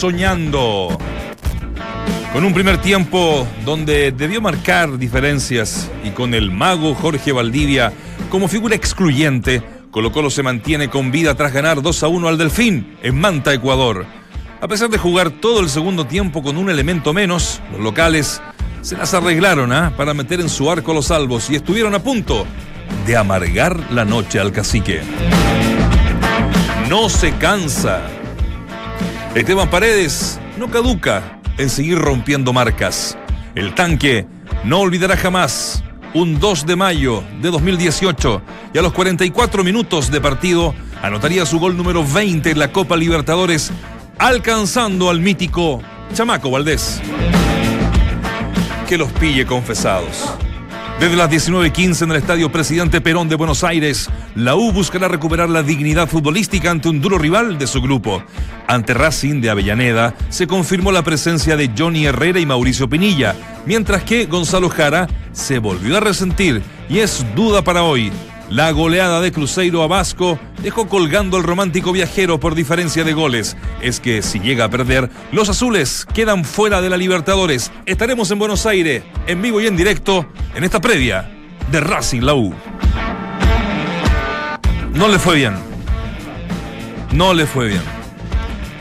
soñando. Con un primer tiempo donde debió marcar diferencias y con el mago Jorge Valdivia como figura excluyente, Colo Colo se mantiene con vida tras ganar 2 a 1 al Delfín en Manta, Ecuador. A pesar de jugar todo el segundo tiempo con un elemento menos, los locales se las arreglaron ¿ah? para meter en su arco los salvos y estuvieron a punto de amargar la noche al cacique. No se cansa. Esteban Paredes no caduca en seguir rompiendo marcas. El tanque no olvidará jamás un 2 de mayo de 2018 y a los 44 minutos de partido anotaría su gol número 20 en la Copa Libertadores, alcanzando al mítico Chamaco Valdés. Que los pille confesados. Desde las 19.15 en el Estadio Presidente Perón de Buenos Aires, la U buscará recuperar la dignidad futbolística ante un duro rival de su grupo. Ante Racing de Avellaneda se confirmó la presencia de Johnny Herrera y Mauricio Pinilla, mientras que Gonzalo Jara se volvió a resentir y es duda para hoy. La goleada de Cruzeiro a Vasco dejó colgando al romántico viajero por diferencia de goles. Es que si llega a perder, los azules quedan fuera de la Libertadores. Estaremos en Buenos Aires, en vivo y en directo, en esta previa de Racing La U. No le fue bien. No le fue bien.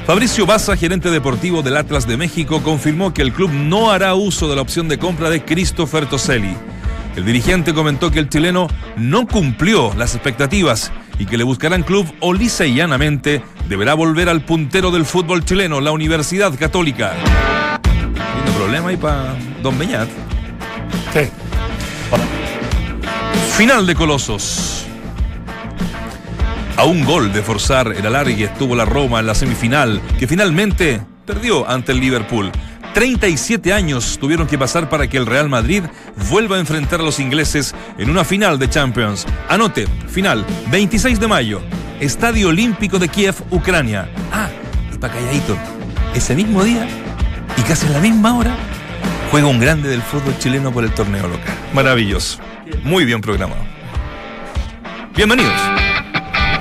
Fabricio Baza, gerente deportivo del Atlas de México, confirmó que el club no hará uso de la opción de compra de Christopher Toselli. El dirigente comentó que el chileno no cumplió las expectativas y que le buscarán club o lisa y llanamente deberá volver al puntero del fútbol chileno, la Universidad Católica. Tiene problema ahí para Don Beñat. Sí. Final de Colosos. A un gol de forzar el alargue estuvo la Roma en la semifinal, que finalmente perdió ante el Liverpool. 37 años tuvieron que pasar para que el Real Madrid vuelva a enfrentar a los ingleses en una final de Champions. Anote, final, 26 de mayo, Estadio Olímpico de Kiev, Ucrania. Ah, y para calladito, ese mismo día y casi a la misma hora, juega un grande del fútbol chileno por el torneo local. Maravilloso. Muy bien programado. Bienvenidos.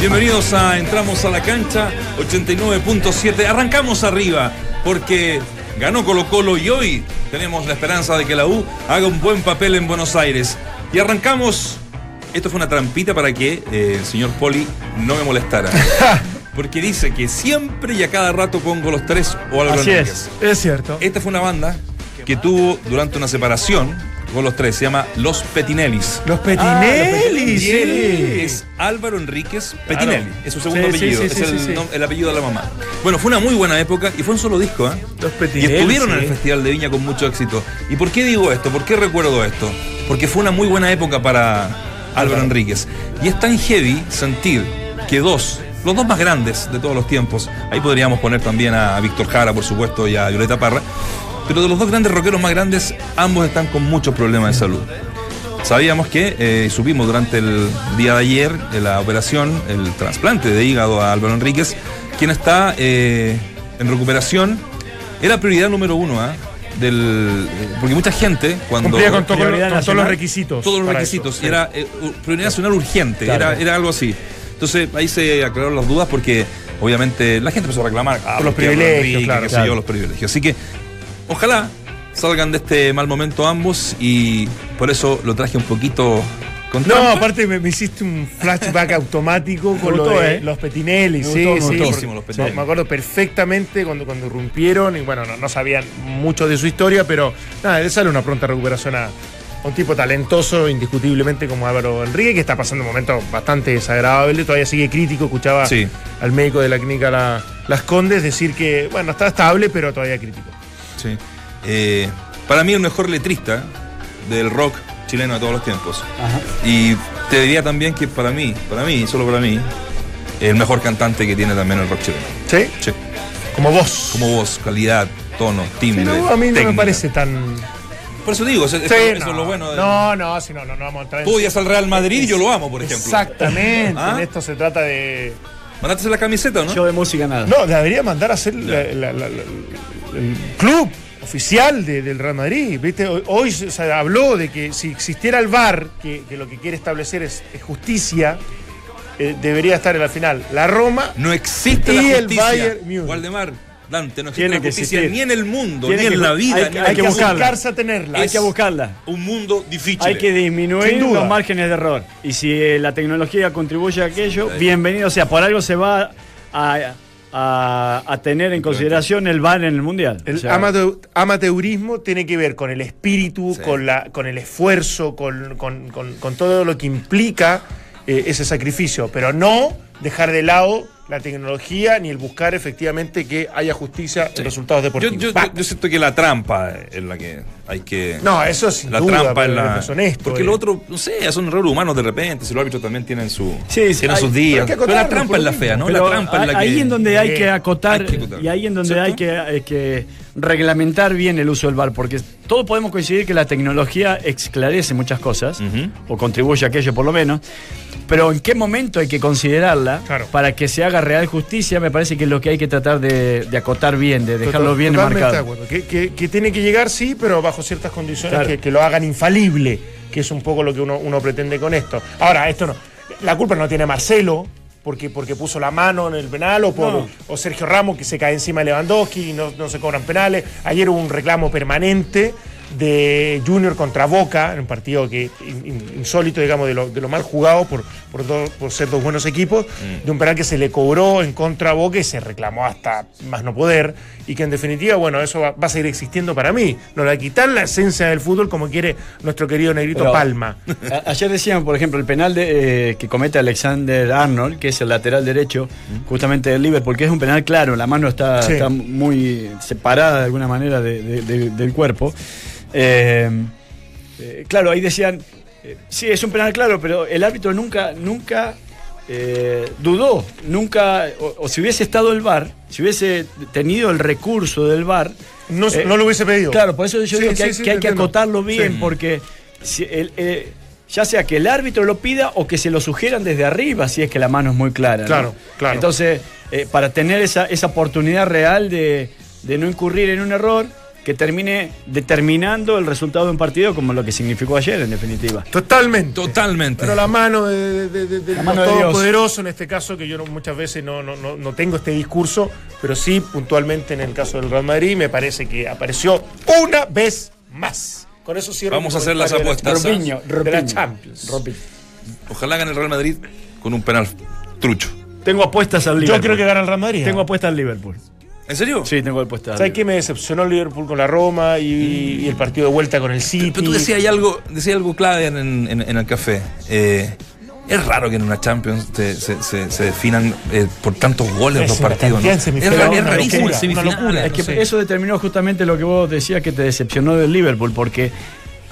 Bienvenidos a Entramos a la cancha 89.7. Arrancamos arriba porque ganó Colo Colo y hoy tenemos la esperanza de que la U haga un buen papel en Buenos Aires. Y arrancamos. Esto fue una trampita para que eh, el señor Poli no me molestara. Porque dice que siempre y a cada rato pongo los tres o algo Así es, es cierto. Esta fue una banda que tuvo durante una separación con los tres, se llama Los Petinellis. Los Ah, Petinelli, Y él sí. es Álvaro Enríquez Petinelli, es su segundo Sí, apellido, sí, es el, apellido de la mamá. Bueno, fue una muy buena época y fue un solo disco, ¿eh? Los Y Petinelli. estuvieron en el. Festival de Viña con mucho éxito. ¿Y por qué digo esto? ¿Por qué recuerdo esto? Porque fue una muy buena época para Álvaro Enríquez. Y es tan heavy sentir que dos, los dos más grandes de todos los tiempos, ahí podríamos poner también a Víctor Jara, por supuesto, y a Violeta Parra, pero de los dos grandes rockeros más grandes, ambos están con muchos problemas de salud. Sabíamos que, eh, supimos durante el día de ayer, de la operación, el trasplante de hígado a Álvaro Enríquez, quien está eh, en recuperación, era prioridad número uno, ¿ah? Del, eh, porque mucha gente, cuando. Cumplía con, todo- con Prioridad todos los requisitos. todos los requisitos. eso, era eh, prioridad nacional urgente, Claro. era, era algo así. Entonces ahí se aclararon las dudas porque obviamente la gente empezó a reclamar ah, Por los privilegios, Enrique, claro, qué sé claro. yo, los privilegios. Así que ojalá salgan de este mal momento ambos y por eso lo traje un poquito con No, trampa. aparte me, me hiciste un flashback automático con lo de ¿eh? los Petinelli, Me sí, gustó, sí. Los Petinelli. Me acuerdo perfectamente cuando, cuando irrumpieron y bueno, no, no sabían mucho de su historia, pero nada, le sale una pronta recuperación a, a un tipo talentoso, indiscutiblemente como Álvaro Enrique, que está pasando un momento bastante desagradable, todavía sigue crítico, escuchaba Sí. al médico de la clínica La- Las Condes decir que, bueno, está estable, pero todavía crítico. Sí. Eh, para mí el mejor letrista del rock chileno de todos los tiempos. Ajá. Y te diría también que para mí, para mí, solo para mí, el mejor cantante que tiene también el rock chileno. ¿Sí? Sí. Como vos. Como voz, calidad, tono, Sí, timbre. no, a mí no me parece tan... Por eso digo, eso, eso- Sí, eso no, es lo bueno. de- No, no, si no, no, no vamos a entrar en- Tú odias al Real Madrid y yo lo amo, por ejemplo. Exactamente. ¿Ah? En esto se trata de. ¿Mandaste la camiseta o no? Yo de música nada. No, debería mandar a hacer la- la- la- la- el club oficial de- del Real Madrid. ¿viste? Hoy, hoy se habló de que si existiera el VAR, que, que lo que quiere establecer es, es justicia, eh, debería estar en la final la Roma. No existe Y la el justicia. Bayern Múnich. Waldemar, Dante, no existe Tiene la justicia ni en el mundo, Tiene ni en que- la vida. hay- ni en hay el Hay que buscarla. acercarse a tenerla. Hay que buscarla. Un mundo difícil. Hay que disminuir los márgenes de error. Y si eh, la tecnología contribuye a aquello, bienvenido. O sea, por algo se va a, a- a tener en consideración el VAR en el Mundial. El O sea, amate- amateurismo tiene que ver con el espíritu, Sí. con, la, con el esfuerzo, con, con- con- con todo lo que implica eh, ese sacrificio, pero no dejar de lado la tecnología ni el buscar efectivamente que haya justicia en resultados deportivos. yo- Va. yo- yo siento que la trampa es la que hay que. no, eso es la duda, trampa es la. es honesto. porque eh. lo otro, no sé, son errores humanos de repente. Si los árbitros también tienen, su, Sí, sí, tienen hay- sus días. hay Pero, la trampa es la fea, ¿no? pero la trampa es la que. ahí en donde hay que Eh, acotar hay que acotar. y ahí en donde ¿Cierto? hay que, hay que reglamentar bien el uso del VAR, porque todos podemos coincidir que la tecnología esclarece muchas cosas, o contribuye a aquello por lo menos, pero en qué momento hay que considerarla Claro. para que se haga real justicia, me parece que es lo que hay que tratar de, de acotar bien, de dejarlo Total- bien marcado. Que, que- que tiene que llegar, sí, pero bajo ciertas condiciones Claro. que, que lo hagan infalible, que es un poco lo que uno, uno pretende con esto. Ahora, esto no. La culpa no tiene Marcelo. Porque, porque puso la mano en el penal, o, por, No. o Sergio Ramos que se cae encima de Lewandowski y no, no se cobran penales. Ayer hubo un reclamo permanente de Junior contra Boca, en un partido que in- in- insólito, digamos, de lo, de lo mal jugado por, por, dos- por ser dos buenos equipos, de un penal que se le cobró en contra a Boca y se reclamó hasta más no poder, y que en definitiva, bueno, eso va, va a seguir existiendo para mí. No le va a quitar la esencia del fútbol como quiere nuestro querido Negrito Pero- Palma. A- Ayer decían, por ejemplo, el penal de, eh, que comete Alexander Arnold, que es el lateral derecho, justamente del Liverpool, que es un penal claro, la mano está, Sí. está muy separada de alguna manera de- de- de- del cuerpo. Eh, eh, claro, ahí decían, eh, sí, es un penal claro, pero el árbitro nunca, nunca eh, dudó, nunca, o, o si hubiese estado el VAR, si hubiese tenido el recurso del VAR, No, eh, no lo hubiese pedido. Claro, por eso yo Sí, digo que sí, hay, sí, que, hay acotarlo bien, Sí. porque si el- eh, ya sea que el árbitro lo pida o que se lo sugieran desde arriba, si es que la mano es muy clara. ¿no? Claro, claro. Entonces, eh, para tener esa, esa oportunidad real de, de no incurrir en un error que termine determinando el resultado de un partido, como lo que significó ayer, en definitiva. Totalmente. Totalmente. Pero la mano de, de- de- de- La mano del de Dios. Todopoderoso, en este caso, que yo no- muchas veces no, no, no, no tengo este discurso, pero sí puntualmente en el caso del Real Madrid, me parece que apareció una vez más. Con eso cierro Vamos a hacer las comentario de la- apuestas. Robinho, de la Champions. Robinho. Ojalá gane el Real Madrid con un penal trucho. Tengo apuestas al Liverpool. Yo creo que gana el Real Madrid. Tengo ¿eh? apuestas al Liverpool. ¿En serio? Sí, tengo apuestas al ¿Sabes qué me decepcionó el Liverpool con la Roma y, y el partido de vuelta con el City? Pero tú decías hay algo, decías algo clave en, en- en el café. Eh, es raro que en una Champions se, se- se- se definan eh, por tantos goles Es los partidos. ¿no? Es, es una rarísimo locura, una locura. Es que No sé. eso determinó justamente lo que vos decías que te decepcionó del Liverpool, porque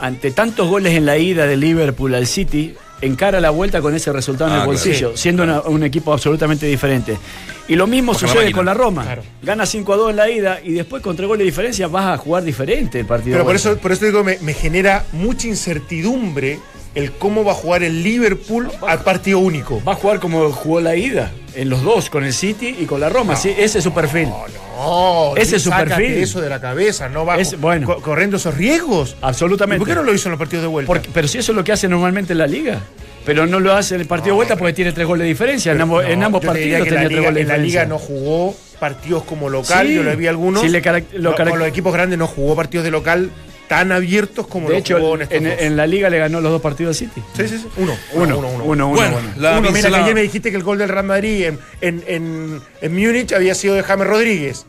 ante tantos goles en la ida de Liverpool al City, encara la vuelta con ese resultado en Ah, el claro. bolsillo, siendo una- un equipo absolutamente diferente. Y lo mismo Ojalá sucede con la Roma. Claro. Gana 5 a 2 en la ida y después con 3 goles de diferencia vas a jugar diferente el partido. Pero de por vuelta. eso, por eso digo, me, me genera mucha incertidumbre el cómo va a jugar el Liverpool al partido único. Va a jugar como jugó la ida, en los dos, con el City y con la Roma. Sí, ese es su perfil. No, Ese es su perfil. eso de la cabeza, no va Es- bueno. co- corriendo esos riesgos. ¿Y Absolutamente. por qué no lo hizo en los partidos de vuelta? Porque- pero si eso es lo que hace normalmente en la liga. Pero no lo hace en el partido de vuelta porque tiene tres goles de diferencia. en ambos, No, en partidos que tenía tres goles de en la liga diferencia. no jugó partidos como local, Sí. yo le vi algunos. Sí, le carac- lo No, carac- con los equipos grandes no jugó partidos de local tan abiertos como De lo hecho, jugó en estos en, dos. en la liga le ganó los dos partidos al City. Sí, sí, sí. Uno. Uno, uno, uno. uno, uno, Bueno, bueno. la Uno, mira, que ayer me dijiste que el gol del Real Madrid en, en, en, en Múnich había sido de James Rodríguez.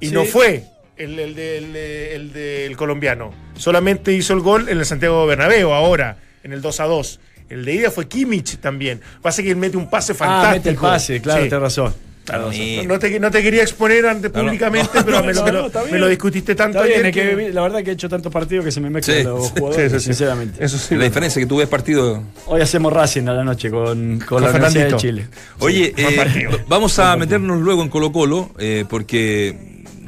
Y Sí. no fue el, el, de- el de- el del colombiano. Solamente hizo el gol en el Santiago Bernabéu ahora, en el 2 a 2. El de ida fue Kimmich también. Pasa que él mete un pase fantástico. Ah, mete el pase, claro, Sí. tenés razón. Claro, No te, no te quería exponer ante, No, no. públicamente, pero me, lo, me discutiste tanto bien, ayer es que que- vi- la verdad que he hecho tantos partidos que se me mezclan Sí, los jugadores, sí, sí, sinceramente. Eso sí. La diferencia es que tú ves partido. Hoy hacemos Racing a la noche con, con, la Universidad de Chile. Oye, eh, vamos a meternos luego en Colo Colo, eh, porque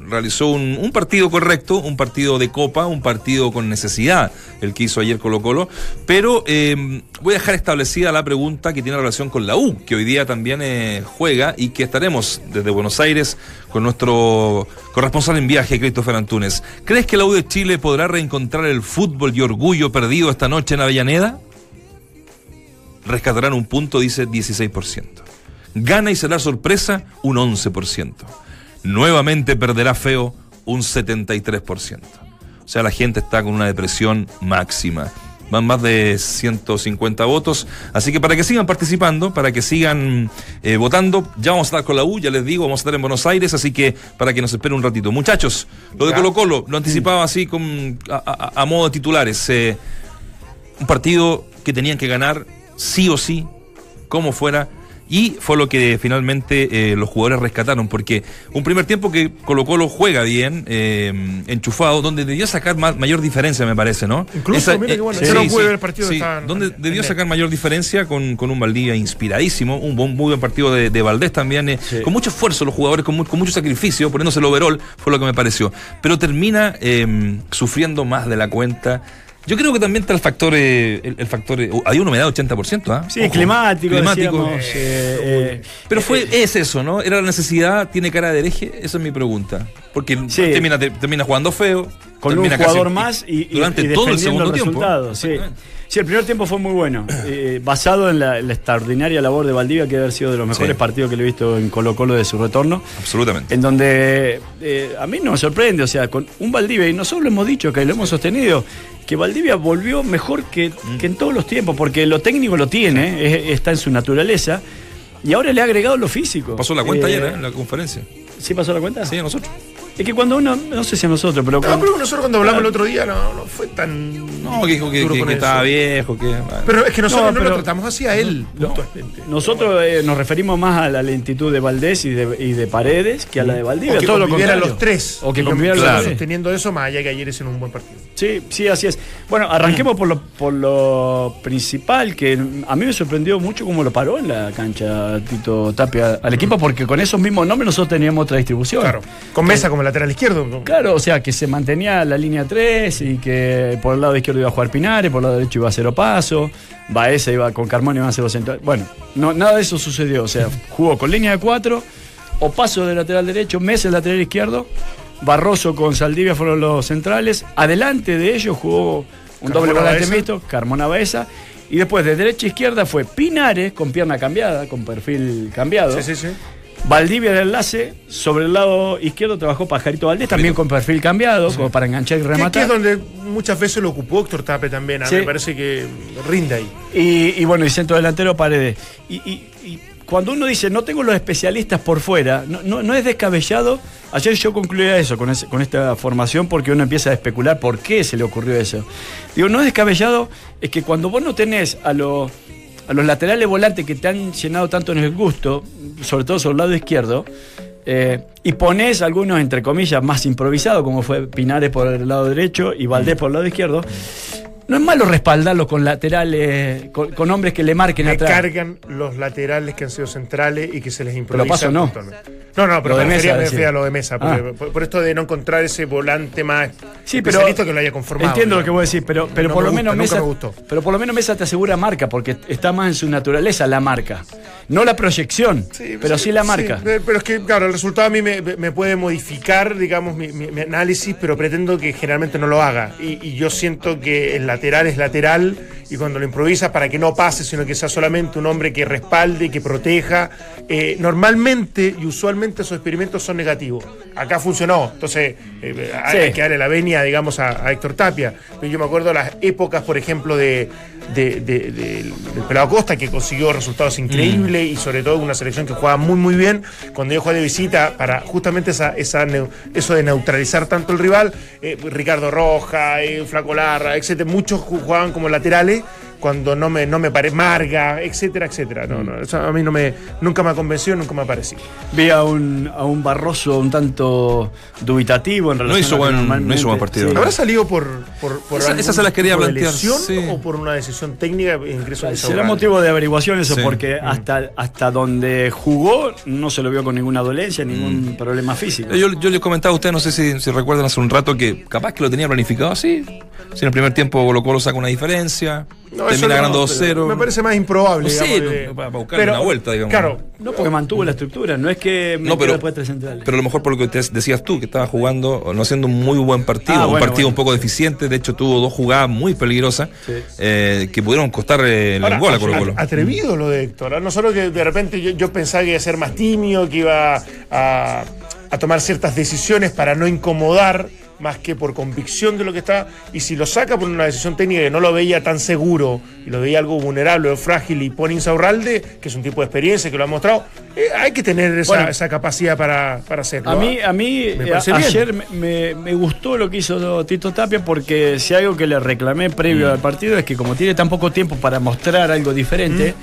realizó un, un partido correcto, un partido de copa, un partido con necesidad, el que hizo ayer Colo Colo, pero eh, voy a dejar establecida la pregunta que tiene relación con la U, que hoy día también eh, juega y que estaremos desde Buenos Aires con nuestro corresponsal en viaje, Christopher Antunes. ¿Crees que la U de Chile podrá reencontrar el fútbol y orgullo perdido esta noche en Avellaneda? rescatarán un punto, dice 16%. Gana y será sorpresa, un 11%. Nuevamente perderá feo, un 73%. O sea, la gente está con una depresión máxima. Van más de 150 votos. Así que para que sigan participando, para que sigan eh, votando, ya vamos a estar con la U, ya les digo, vamos a estar en Buenos Aires, así que para que nos esperen un ratito. Muchachos, lo de. Colo Colo, lo anticipaba así con, a, a- a modo de titulares. eh, un partido que tenían que ganar sí o sí, como fuera, y fue lo que finalmente eh, los jugadores rescataron, porque un primer tiempo que Colo Colo juega bien, eh, enchufado, donde debió sacar ma- mayor diferencia, me parece, ¿no? Incluso, mira que bueno, yo no pude ver el partido, sí, donde en- debió en- sacar mayor diferencia con, con un Valdivia inspiradísimo, un buen, muy buen partido de, de Valdés también, eh, Sí. con mucho esfuerzo los jugadores, con, mu- con mucho sacrificio, poniéndose el overall, fue lo que me pareció. Pero termina eh, sufriendo más de la cuenta. Yo creo que también está el factor, eh, el, el factor, eh, hay una humedad de 80%, ¿ah? Sí, Ojo, climático, climático. decíamos, eh, eh, Pero fue, es eso, ¿no? ¿Era la necesidad? ¿Tiene cara de hereje? Esa es mi pregunta. Porque Sí. termina, te- termina jugando feo. con un jugador casi- más y, y- durante y todo el segundo tiempo. Sí. Sí, el primer tiempo fue muy bueno, eh, basado en la, la extraordinaria labor de Valdivia, que debe haber sido de los mejores Sí. partidos que le he visto en Colo Colo de su retorno, Absolutamente. en donde eh, a mí no me sorprende, o sea, con un Valdivia, y nosotros lo hemos dicho, que lo hemos sostenido, que Valdivia volvió mejor que, Mm. que en todos los tiempos, porque lo técnico lo tiene, es- está en su naturaleza, y ahora le ha agregado lo físico. Pasó la cuenta Eh, ayer, ¿eh? En la conferencia. ¿Sí pasó la cuenta? Sí, a nosotros. Es que cuando uno, no sé si a nosotros, pero No, cuando- pero nosotros cuando hablamos el otro día no, no fue tan. No, que dijo que, estaba viejo, que. Pero es que nosotros No, lo tratamos así a él. Nosotros eh, nos referimos más a la lentitud de Valdés y de, y de Paredes que a la de Valdivia. O que todo lo contrario. los tres. O que convivieran los tres. Sosteniendo eso, más allá que ayer es en un buen partido. Sí, sí, así es. Bueno, arranquemos por lo, por lo principal, que a mí me sorprendió mucho cómo lo paró en la cancha Tito Tapia al equipo, porque con esos mismos nombres nosotros teníamos otra distribución. Claro. Con Mesa como lateral izquierdo. Claro, o sea, que se mantenía la línea 3 y que por el lado izquierdo iba a jugar Pinares, por el lado derecho iba a Cero Paso, Baeza iba con Carmona iba a ser los centrales. Bueno, no, nada de eso sucedió. O sea, jugó con línea de 4, o Paso de lateral derecho, Mesa el lateral izquierdo, Barroso con Saldivia fueron los centrales. Adelante de ellos jugó un Carmona doble volante mixto, Carmona Baeza. Y después de derecha a izquierda fue Pinares con pierna cambiada, con perfil cambiado. Sí, sí, sí. Valdivia de enlace, sobre el lado izquierdo trabajó Pajarito Valdés, también con perfil cambiado, como para enganchar y Que, que rematar. es donde muchas veces lo ocupó Héctor Tape también. A mí Sí. me parece que rinde ahí. Y, y bueno, y centro delantero Paredes. Y, y- y cuando uno dice no tengo los especialistas por fuera, no, no, no es descabellado. Ayer yo concluía eso con, ese- con esta formación porque uno empieza a especular por qué se le ocurrió eso. Digo, no es descabellado, es que cuando vos no tenés a los, a los laterales volantes que te han llenado tanto en el gusto, sobre todo sobre el lado izquierdo, eh, y pones algunos, entre comillas, más improvisados, como fue Pinares por el lado derecho y Valdés por el lado izquierdo, no es malo respaldarlos con laterales, con, con hombres que le marquen Me atrás. cargan los laterales que han sido centrales y que se les improvisa. Paso no. No, no, pero Lo de Mesa, me refería a lo de mesa. Ah. por, por esto de no encontrar ese volante más Sí, pero que lo haya conformado. entiendo lo que vos decís, pero, pero No por me lo gusta, menos Mesa, me gustó. pero por lo menos Mesa te asegura marca porque está más en su naturaleza la marca, no la proyección, pero sí, la marca. pe- pero es que, claro, el resultado a mí me, me puede modificar, digamos, mi, mi- mi análisis, pero pretendo que generalmente no lo haga. Y, y yo siento que el lateral es lateral y cuando lo improvisas para que no pase, sino que sea solamente un hombre que respalde que proteja. eh, normalmente y usualmente esos experimentos son negativos. Acá funcionó, entonces eh, hay, Sí. hay que darle la venia, digamos, a, a Héctor Tapia. Yo me acuerdo las épocas, por ejemplo, de, de- de- del Pelado Costa, que consiguió resultados increíbles y sobre todo una selección que jugaba muy, muy bien. Cuando yo jugué de visita, para justamente esa, esa eso de neutralizar tanto el rival, eh, Ricardo Roja, eh, Flaco Larra, etcétera, muchos ju- jugaban como laterales cuando no me, no me parece Marga, etcétera, etcétera. No, no, eso a mí no me, nunca me ha convencido, nunca me ha parecido. Vi a un, a un Barroso un tanto dubitativo en relación hizo a buen- no hizo buen partido, ¿no? ¿Habrá salido por, por, por Esa- algún se las quería plantear, lesión sí. o por una decisión técnica de ingreso de Será Saurralde? motivo de averiguación eso, Sí. porque hasta, hasta donde jugó no se lo vio con ninguna dolencia, ningún problema físico. Yo, yo les comentaba a ustedes, no sé si, si recuerdan hace un rato, que capaz que lo tenía planificado así. Si en el primer tiempo Colo Colo saca una diferencia, No, termina ganando pero 2-0. Me parece más improbable. Digamos, de- para- buscarle una vuelta, digamos. Claro, No, porque mantuvo la estructura, no es que No, pero, después tres centrales. pero a lo mejor por lo que te decías tú, que estaba jugando, no haciendo un muy buen partido, Ah, un bueno, partido bueno. un poco deficiente, de hecho tuvo dos jugadas muy peligrosas Sí. eh, que pudieron costar el Ahora, gol a Colo Colo. Atrevido lo de Héctor. ¿ah? No solo que de repente yo, yo pensaba que iba a ser más tímido, que iba a, a tomar ciertas decisiones para no incomodar más que por convicción de lo que está. Y si lo saca por una decisión técnica que no lo veía tan seguro y lo veía algo vulnerable o frágil y pone Insaurralde, que es un tipo de experiencia que lo ha mostrado, eh, hay que tener esa, Bueno. esa capacidad para, para hacerlo. A mí, ¿ah? a mí Me eh, bien. ayer me, me- gustó lo que hizo Tito Tapia porque si algo que le reclamé previo al partido es que como tiene tan poco tiempo para mostrar algo diferente,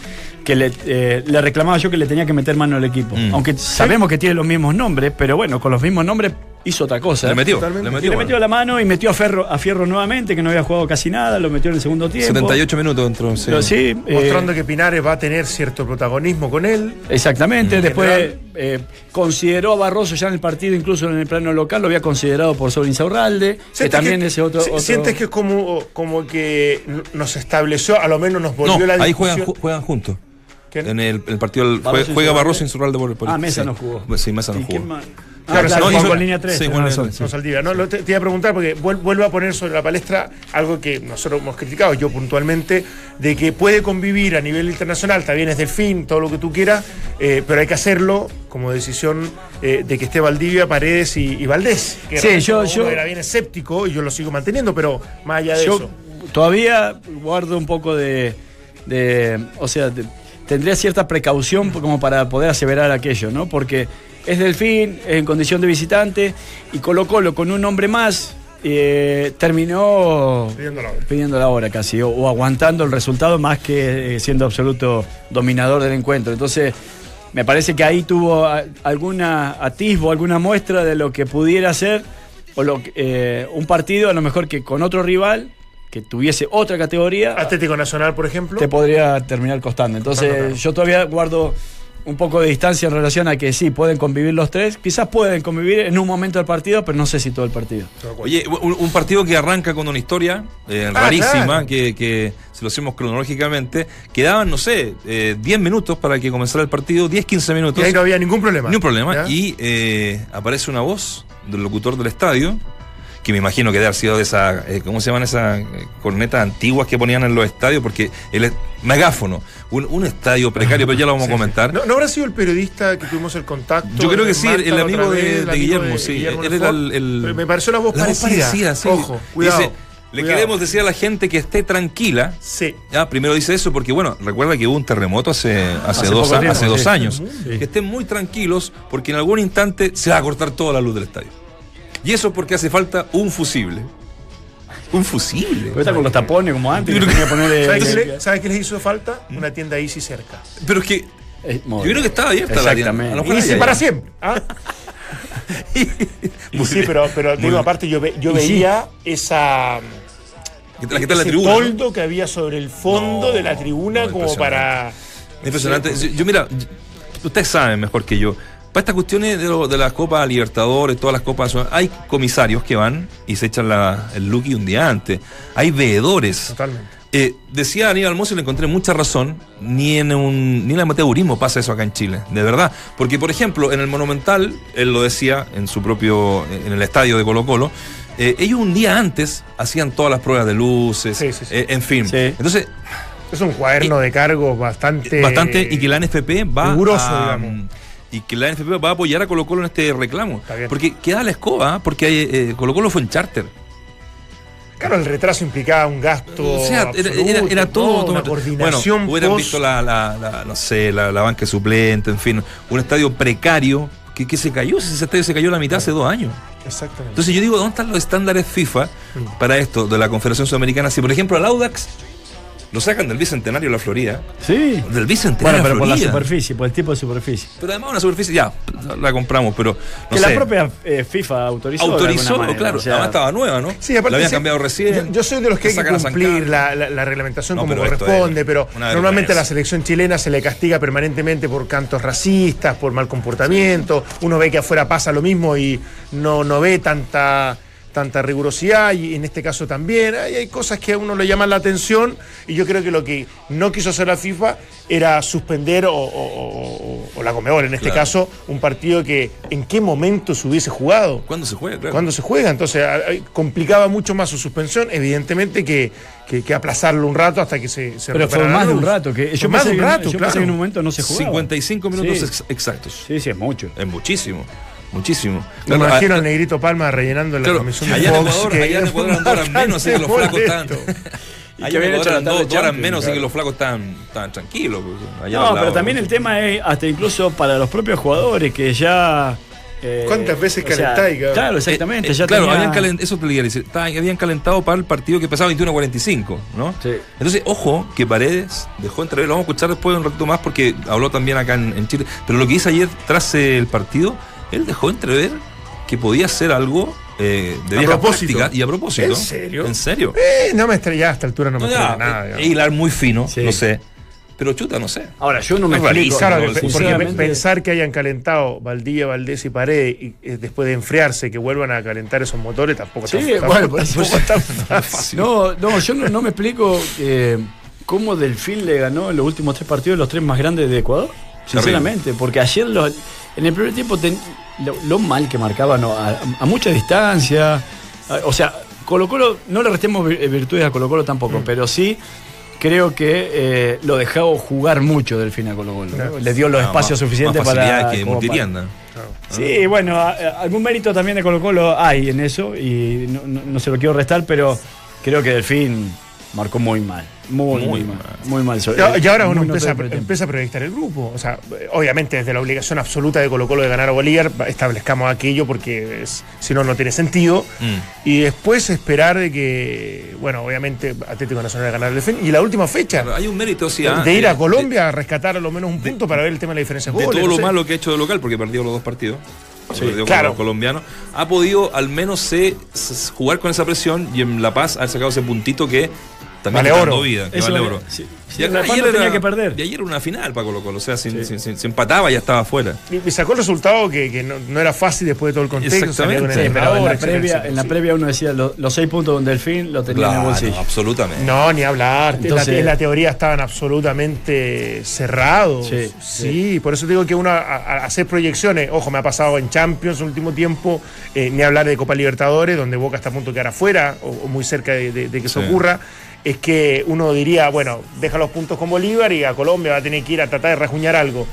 que le, eh, le reclamaba yo que le tenía que meter mano al equipo. Mm. Aunque sabemos que tiene los mismos nombres, pero bueno, con los mismos nombres hizo otra cosa. Le metió, Totalmente. le Y metió. le bueno. metió la mano y metió a Ferro, a Fierro nuevamente, que no había jugado casi nada, lo metió en el segundo tiempo. 78 minutos entró. sí. Pero sí, eh, Mostrando que Pinares va a tener cierto protagonismo con él. Exactamente, después general. eh, consideró a Barroso ya en el partido, incluso en el plano local, lo había considerado por sobre Insaurralde, que ¿Sientes también ese otro, si- otro- Sientes que es como, como que nos estableció, a lo menos nos volvió No, la ahí discusión. juegan, ju- juegan juntos. ¿Quién? En el, el partido Barroso juega, juega Insaurralde. Barroso Insurralde por, por Ah, Mesa sí. no jugó. Sí, Mesa no ¿Y quién jugó. Claro, Ah, claro, no, jugó hizo- con línea 3. sí. No, Saldivia, no, lo- te, te iba a preguntar porque vuel- vuelvo a poner sobre la palestra algo que nosotros hemos criticado, yo puntualmente, de que puede convivir a nivel internacional, está bien es delfín, todo lo que tú quieras, eh, pero hay que hacerlo como decisión eh, de que esté Valdivia, Paredes y, y Valdés. Que Sí, yo- yo- era bien escéptico y yo lo sigo manteniendo, pero más allá de Yo eso. todavía guardo un poco de. de- o sea, de- tendría cierta precaución como para poder aseverar aquello, ¿no? Porque es Delfín, en condición de visitante, y Colo Colo con un hombre más eh, terminó Pidiendo la hora. pidiendo la hora casi, o, o aguantando el resultado más que eh, siendo absoluto dominador del encuentro. Entonces, me parece que ahí tuvo alguna atisbo, alguna muestra de lo que pudiera ser o lo eh, un partido a lo mejor que con otro rival que tuviese otra categoría Atlético Nacional, por ejemplo. te podría terminar costando. Entonces, yo todavía guardo un poco de distancia en relación a que sí, pueden convivir los tres. Quizás pueden convivir en un momento del partido, pero no sé si todo el partido. Oye, un, un partido que arranca con una historia eh, Ah, rarísima, claro. que, que si lo hacemos cronológicamente, quedaban, no sé, eh, 10 minutos para que comenzara el partido, 10, 15 Y minutos. ahí no había ningún problema. Ni un problema. ¿Ya? Y eh, aparece una voz del locutor del estadio, que me imagino que debe haber sido de esas, eh, ¿cómo se llaman esas eh, cornetas antiguas que ponían en los estadios? Porque el megáfono, un, un estadio precario, pero ya lo vamos a comentar. ¿No, ¿No habrá sido el periodista que tuvimos el contacto? Yo creo que sí, el, amigo de, vez, el de amigo Guillermo, sí. Guillermo él era el, Me pareció la voz la voz parecida. parecida, sí. Ojo, cuidado. Dice, le cuidado. queremos decir a la gente que esté tranquila. Sí. Ya, primero dice eso porque, bueno, recuerda que hubo un terremoto hace, hace, Hace dos, tiempo, hace dos años. Sí. Que estén muy tranquilos porque en algún instante se va a cortar toda la luz del estadio. Y eso porque hace falta un fusible. Un fusible. Pero está con los tapones como antes. Que que poner, ¿Sabes qué, le- qué les hizo falta? Una tienda Easy cerca. Pero es que yo creo que estaba abierta la tienda. Easy para siempre. ¿ah? Y sí, pero, pero digo, aparte yo, ve- yo Y sí. veía esa La que está en la tribuna. ¿no? toldo que había sobre el fondo No, de la tribuna no, como impresionante. para... Impresionante. Yo, yo, mira, ustedes saben mejor que yo. Para estas cuestiones de, lo- de las Copas Libertadores, todas las Copas, hay comisarios que van y se echan la- el look un día antes. Hay veedores. Totalmente. Eh, decía Aníbal Mozo y le encontré mucha razón, ni en un ni en el amateurismo pasa eso acá en Chile, de verdad. Porque, por ejemplo, en el Monumental, él lo decía en su propio, en el estadio de Colo Colo, eh, ellos un día antes hacían todas las pruebas de luces, Sí, sí, sí. eh, en fin. Sí. Entonces, Es un cuaderno de cargos bastante. bastante, y que la NFP va riguroso, a, digamos. Y que la NFP va a apoyar a Colo Colo en este reclamo. Porque queda la escoba, porque hay, eh, Colo Colo fue en charter. Claro, el retraso implicaba un gasto. O sea, era, absoluto, era- era todo, todo- Una coordinación. Bueno, hubieran post- visto la, la- la- no sé, la, la banca suplente, en fin, un estadio precario que, que se cayó, ese estadio se cayó a la mitad hace dos años. Exactamente. Entonces yo digo, ¿dónde están los estándares FIFA Mm. para esto de la Confederación Sudamericana? Si por ejemplo al Audax lo sacan del Bicentenario de la Florida, Sí. del Bicentenario Bueno, pero de por la superficie, por el tipo de superficie. Pero además una superficie, ya, la compramos, pero no que sé, la propia eh, FIFA autorizó. autorizó, manera, claro, o sea, además estaba nueva, ¿no? Sí, aparte la habían sí, cambiado recién. Yo, yo soy de los que hay que cumplir la, la- la reglamentación No, como corresponde, es pero normalmente a la selección chilena se le castiga permanentemente por cantos racistas, por mal comportamiento. Uno ve que afuera pasa lo mismo y no, no ve tanta tanta rigurosidad y en este caso también hay, hay cosas que a uno le llaman la atención y yo creo que lo que no quiso hacer la FIFA era suspender o, o- o- o la Comebol en este Claro. caso un partido que en qué momento se hubiese jugado ¿Cuándo se juega? Claro. cuando se juega. Entonces complicaba mucho más su suspensión, evidentemente, que, que- que aplazarlo un rato hasta que se, se Pero fue más de un rato. Que Fue yo más de un que- rato, pensé claro. que en un momento no se jugaba. 55 minutos Sí. ex- exactos. Sí, sí, es mucho. Es muchísimo, muchísimo. Me Claro, imagino al negrito Palma rellenando en la comisión de allá en Fox, Ecuador, que allá en Ecuador menos, así que los flacos Allá que en habían Ecuador menos, así que los flacos estaban, estaban tranquilos. pues, allá No, pero también ¿no? el tema es hasta incluso para los propios jugadores que ya. eh, ¿Cuántas veces sea, calentáis? Claro, exactamente. Eh, eh, ya claro, tenía- habían calent- eso te lo decir. Habían calentado para el partido que pasaba 21 a 45, ¿no? Sí. Entonces, ojo, que Paredes dejó entrever, lo vamos a escuchar después un ratito más porque habló también acá en, en Chile, pero lo que hizo ayer tras el partido, él dejó entrever que podía ser algo eh, de A vieja propósito. práctica y a propósito. ¿En serio? ¿En serio? Eh, no me estrella a esta altura, no me No, estrella ya, nada. eh, hilar muy fino, Sí. no sé. Pero chuta, no sé. Ahora, yo no me explico. Claro, no, porque pensar que hayan calentado Valdía, Valdés y Paredes y eh, después de enfriarse que vuelvan a calentar esos motores tampoco Sí, está- bueno, tampoco- tampoco está fácil. No, no, yo no, no me explico eh, cómo Delfín le ganó en los últimos tres partidos los tres más grandes de Ecuador. Sinceramente, porque ayer los- en el primer tiempo ten- lo, lo mal que marcaban ¿no? a, a mucha distancia. a- o sea, Colo Colo, no le restemos vir- virtudes a Colo Colo tampoco, pero sí creo que eh, lo dejó jugar mucho Delfín a Colo Colo. ¿no? Claro. Le dio los Ah, espacios más- suficientes más facilidad para... que multitienda. Sí, bueno, a- algún mérito también de Colo Colo hay en eso y no, no- no se lo quiero restar, pero creo que Delfín marcó muy mal. Muy, muy, Muy mal. mal. Muy mal. Y, y ahora uno empieza, a- empieza proyectar el grupo. O sea, obviamente desde la obligación absoluta de Colo Colo de ganar a Bolívar, va- establezcamos aquello porque es- si no, no tiene sentido. Mm. Y después esperar de que, bueno, obviamente Atlético Nacional ganar el defensa. Y la última fecha, Hay un mérito, sí. ah, de ir eh, a Colombia a rescatar a lo menos un punto para ver el tema de la diferencia de de goles. todo no lo sé. malo que ha hecho de local, porque perdió los dos partidos. perdió claro. con los colombianos. Ha podido al menos se, se- jugar con esa presión y en La Paz haber sacado ese puntito que también Vale oro. vida, que vale es- oro. sí. Y acá ayer no tenía era- que perder. Y ayer era una final para Colo Colo. O sea, si, si- si- si empataba ya estaba afuera. Y, y sacó el resultado que, que no, no era fácil después de todo el contexto. Exactamente. Sí, el pero en la previa, etcétera, en la sí. previa uno decía lo- los seis puntos con Delfín lo tenía en el Claro, bolsillo. absolutamente. No, ni hablar. Entonces- en, la, en la teoría estaban absolutamente cerrados. Sí, Sí, por eso digo que uno a, a- hacer proyecciones, ojo, me ha pasado en Champions el último tiempo, eh, ni hablar de Copa Libertadores, donde Boca está a punto de quedar afuera, o, o muy cerca de, de- de que eso Sí. ocurra, es que uno diría, bueno, deja los puntos con Bolívar y a Colombia va a tener que ir a tratar de rajuñar algo.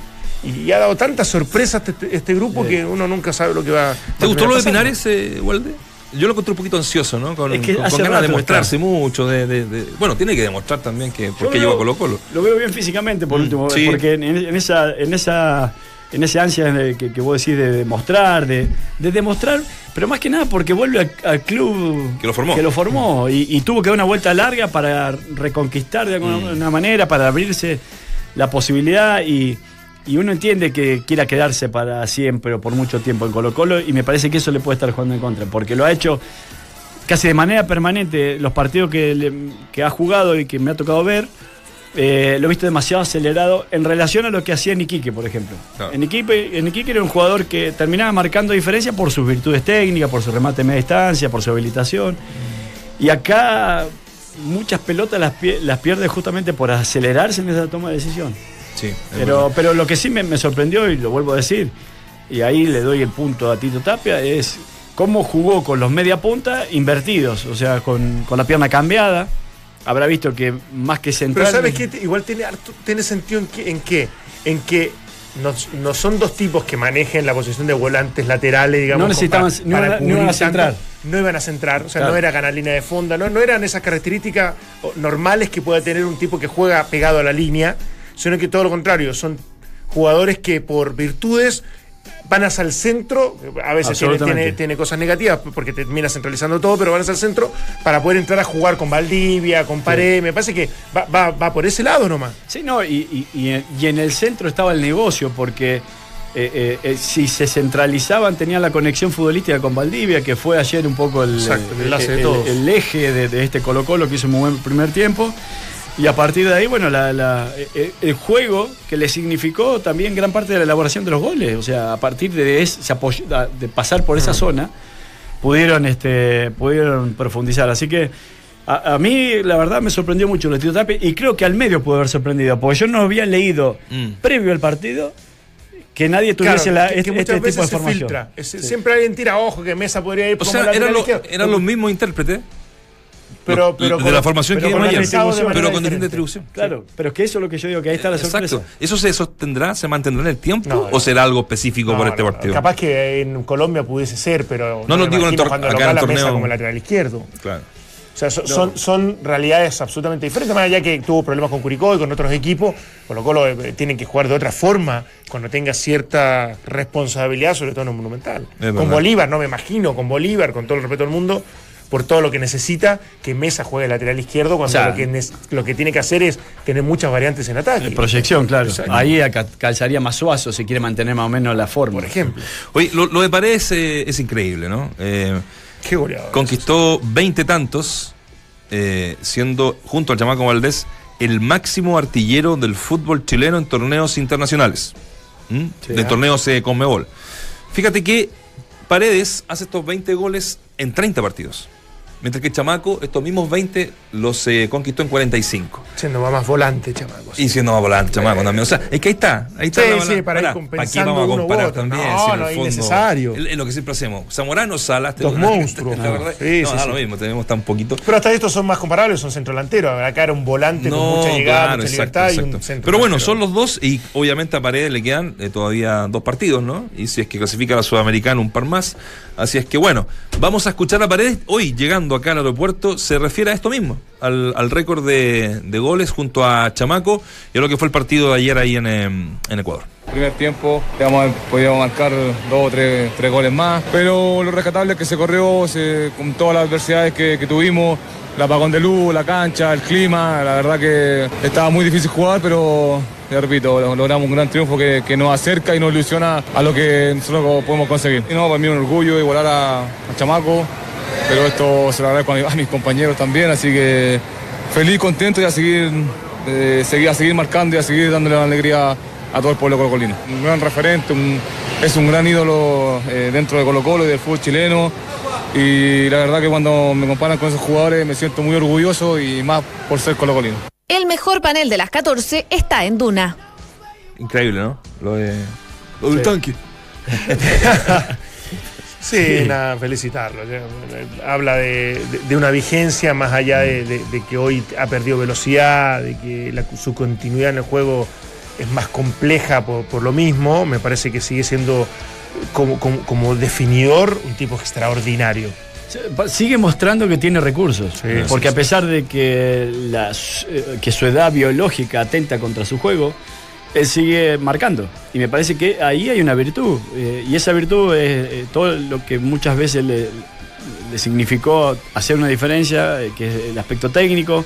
Y, ha dado tantas sorpresas este, este grupo que uno nunca sabe lo que va ¿Te gustó lo de Pinares, eh, Walde? Yo lo encontré un poquito ansioso, ¿no? Con, Es que con- ganas de mostrarse mucho. De, de- de- bueno, tiene que demostrar también que por Yo qué llegó a Colo Colo. Lo veo bien físicamente, por Mm, último, sí. porque en, en esa, en esa, en ese ansia de- que, que vos decís de demostrar, de, de demostrar, pero más que nada porque vuelve al, al club Que lo formó. que lo formó y, y tuvo que dar una vuelta larga para reconquistar de alguna Mm. manera, para abrirse la posibilidad y, y uno entiende que quiera quedarse para siempre o por mucho tiempo en Colo Colo y me parece que eso le puede estar jugando en contra, porque lo ha hecho casi de manera permanente los partidos que, le- que ha jugado y que me ha tocado ver. Eh, lo he visto demasiado acelerado en relación a lo que hacía en Iquique, por ejemplo. Claro. En, Iquique, en Iquique era un jugador que terminaba marcando diferencia por sus virtudes técnicas, por su remate de media distancia, por su habilitación. Y acá muchas pelotas las, las pierde justamente por acelerarse en esa toma de decisión. Sí, Pero, pero lo que sí me, me sorprendió, y lo vuelvo a decir, y ahí le doy el punto a Tito Tapia, es cómo jugó con los media punta invertidos, o sea, con, con la pierna cambiada. Habrá visto que más que central. Pero ¿sabes qué? Igual tiene, tiene sentido en qué, en que no, no son dos tipos que manejen la posición de volantes laterales, digamos. No necesitaban- para- no para iban a- no cubrir iban a tanto. centrar. No iban a centrar, o sea, Claro. no era ganar línea de fonda, no, no eran esas características normales que pueda tener un tipo que juega pegado a la línea, sino que todo lo contrario, son jugadores que por virtudes van hacia el centro, a veces tiene, Absolutamente. tiene- tiene cosas negativas porque termina centralizando todo, pero van hacia el centro para poder entrar a jugar con Valdivia, con Pared. Me parece que va, va- va por ese lado nomás. Sí, no, y, y- y en- el centro estaba el negocio, porque eh, eh, eh, si se centralizaban, tenían la conexión futbolística con Valdivia, que fue ayer un poco el, Exacto, el eje de, de este Colo-Colo que hizo un buen primer tiempo. Y a partir de ahí, bueno, la- la- eh, el juego que le significó también gran parte de la elaboración de los goles. O sea, a partir de, ese de pasar por esa zona, pudieron, este, pudieron profundizar. Así que a, a mí, la verdad, me sorprendió mucho el estilo Tapia y creo que al medio pudo haber sorprendido, porque yo no había leído Mm. previo al partido que nadie tuviese Claro, la- que- este, este veces tipo de se formación. filtra. Es- Siempre alguien tira ojo que Mesa podría ir O sea, eran, los- izquierdo. eran los mismos intérpretes. Pero- Lo- pero de con- la formación pero que con ayer, pero con distinta diferente. distribución. Claro, pero es que eso es lo que yo digo, que ahí está la sorpresa. Exacto. ¿Eso se sostendrá, se mantendrá en el tiempo No, o no. será algo específico No, por este no, no. partido? Capaz que en Colombia pudiese ser, pero No, no me digo en cuando acá en el la Mesa torneo. como lateral izquierdo. Claro. O sea, so- son, son realidades absolutamente diferentes, más allá que tuvo problemas con Curicó y con otros equipos, Colo Colo eh, tienen que jugar de otra forma cuando tenga cierta responsabilidad, sobre todo en un monumental. verdad. Con Bolívar, no me imagino, con Bolívar, con todo el respeto del mundo, por todo lo que necesita, que Mesa juegue lateral izquierdo cuando O sea, lo, que lo que tiene que hacer es tener muchas variantes en ataque. En proyección, claro. Exacto. Ahí calzaría más suazo si quiere mantener más o menos la forma. Por ejemplo. Oye, lo, lo de Paredes eh, es increíble, ¿no? Eh, Qué goleador. conquistó 20 tantos, eh, siendo junto al Chamaco Valdés el máximo artillero del fútbol chileno en torneos internacionales. ¿Mm? Sí, de ah. torneos de Conmebol. Fíjate que Paredes hace estos 20 goles en 30 partidos. Mientras que Chamaco, estos mismos 20 los eh, conquistó en 45. Siendo más volante, chamacos. Y siendo más volante, Chamaco también. O sea, es que ahí está. Ahí está Sí, la sí, balanza. para ir compensando qué vamos a comparar también? No, si no, el fondo- innecesario. Es es lo que siempre hacemos. Zamorano, Salas. Tenemos- monstruos. La verdad, Sí, no, sí, da sí. lo mismo, tenemos tan poquito. Pero hasta estos son más comparables, son centrodelanteros. Acá era un volante con mucha llegada, claro, mucha exacto, libertad y un centro. Pero bueno, delantero. son los dos y obviamente a Paredes le quedan eh, todavía dos partidos, ¿no? Y si es que clasifica a la Sudamericana un par más. Así es que bueno, vamos a escuchar a Paredes. Hoy, llegando acá al aeropuerto, se refiere a esto mismo, al, al récord de, de goles junto a Chamaco y a lo que fue el partido de ayer ahí en, em, en Ecuador. Primer tiempo, digamos, podíamos marcar dos o tres, tres goles más, pero lo rescatable es que se corrió se- con todas las adversidades que, que tuvimos, el apagón de luz, la cancha, el clima, la verdad que estaba muy difícil jugar, pero, ya repito, lo- logramos un gran triunfo que, que nos acerca y nos ilusiona a lo que nosotros podemos conseguir. Y no, para mí un orgullo igualar a, a Chamaco, pero esto se lo agradezco a, mi- a mis compañeros también, así que feliz, contento y a seguir, eh, seguir, a seguir marcando y a seguir dándole la alegría a todo el pueblo colocolino. Un gran referente, un- es un gran ídolo eh, dentro de Colo Colo y del fútbol chileno. Y la verdad que cuando me comparan con esos jugadores me siento muy orgulloso y más por ser colocolino. El mejor panel de las 14 está en Duna. Increíble, ¿no? Lo de. Lo del Sí. tanque. Sí, nada, felicitarlo. eh, Habla de, de- de una vigencia más allá de, que hoy ha perdido velocidad, de que la- su continuidad en el juego es más compleja por, por lo mismo. Me parece que sigue siendo como, como- como definidor un tipo extraordinario. Sigue mostrando que tiene recursos. Sí, porque sí, a pesar de que, eh, que su edad biológica atenta contra su juego, él sigue marcando. Y me parece que ahí hay una virtud. eh, y esa virtud es eh, todo lo que muchas veces le, le significó hacer una diferencia, eh, que es el aspecto técnico.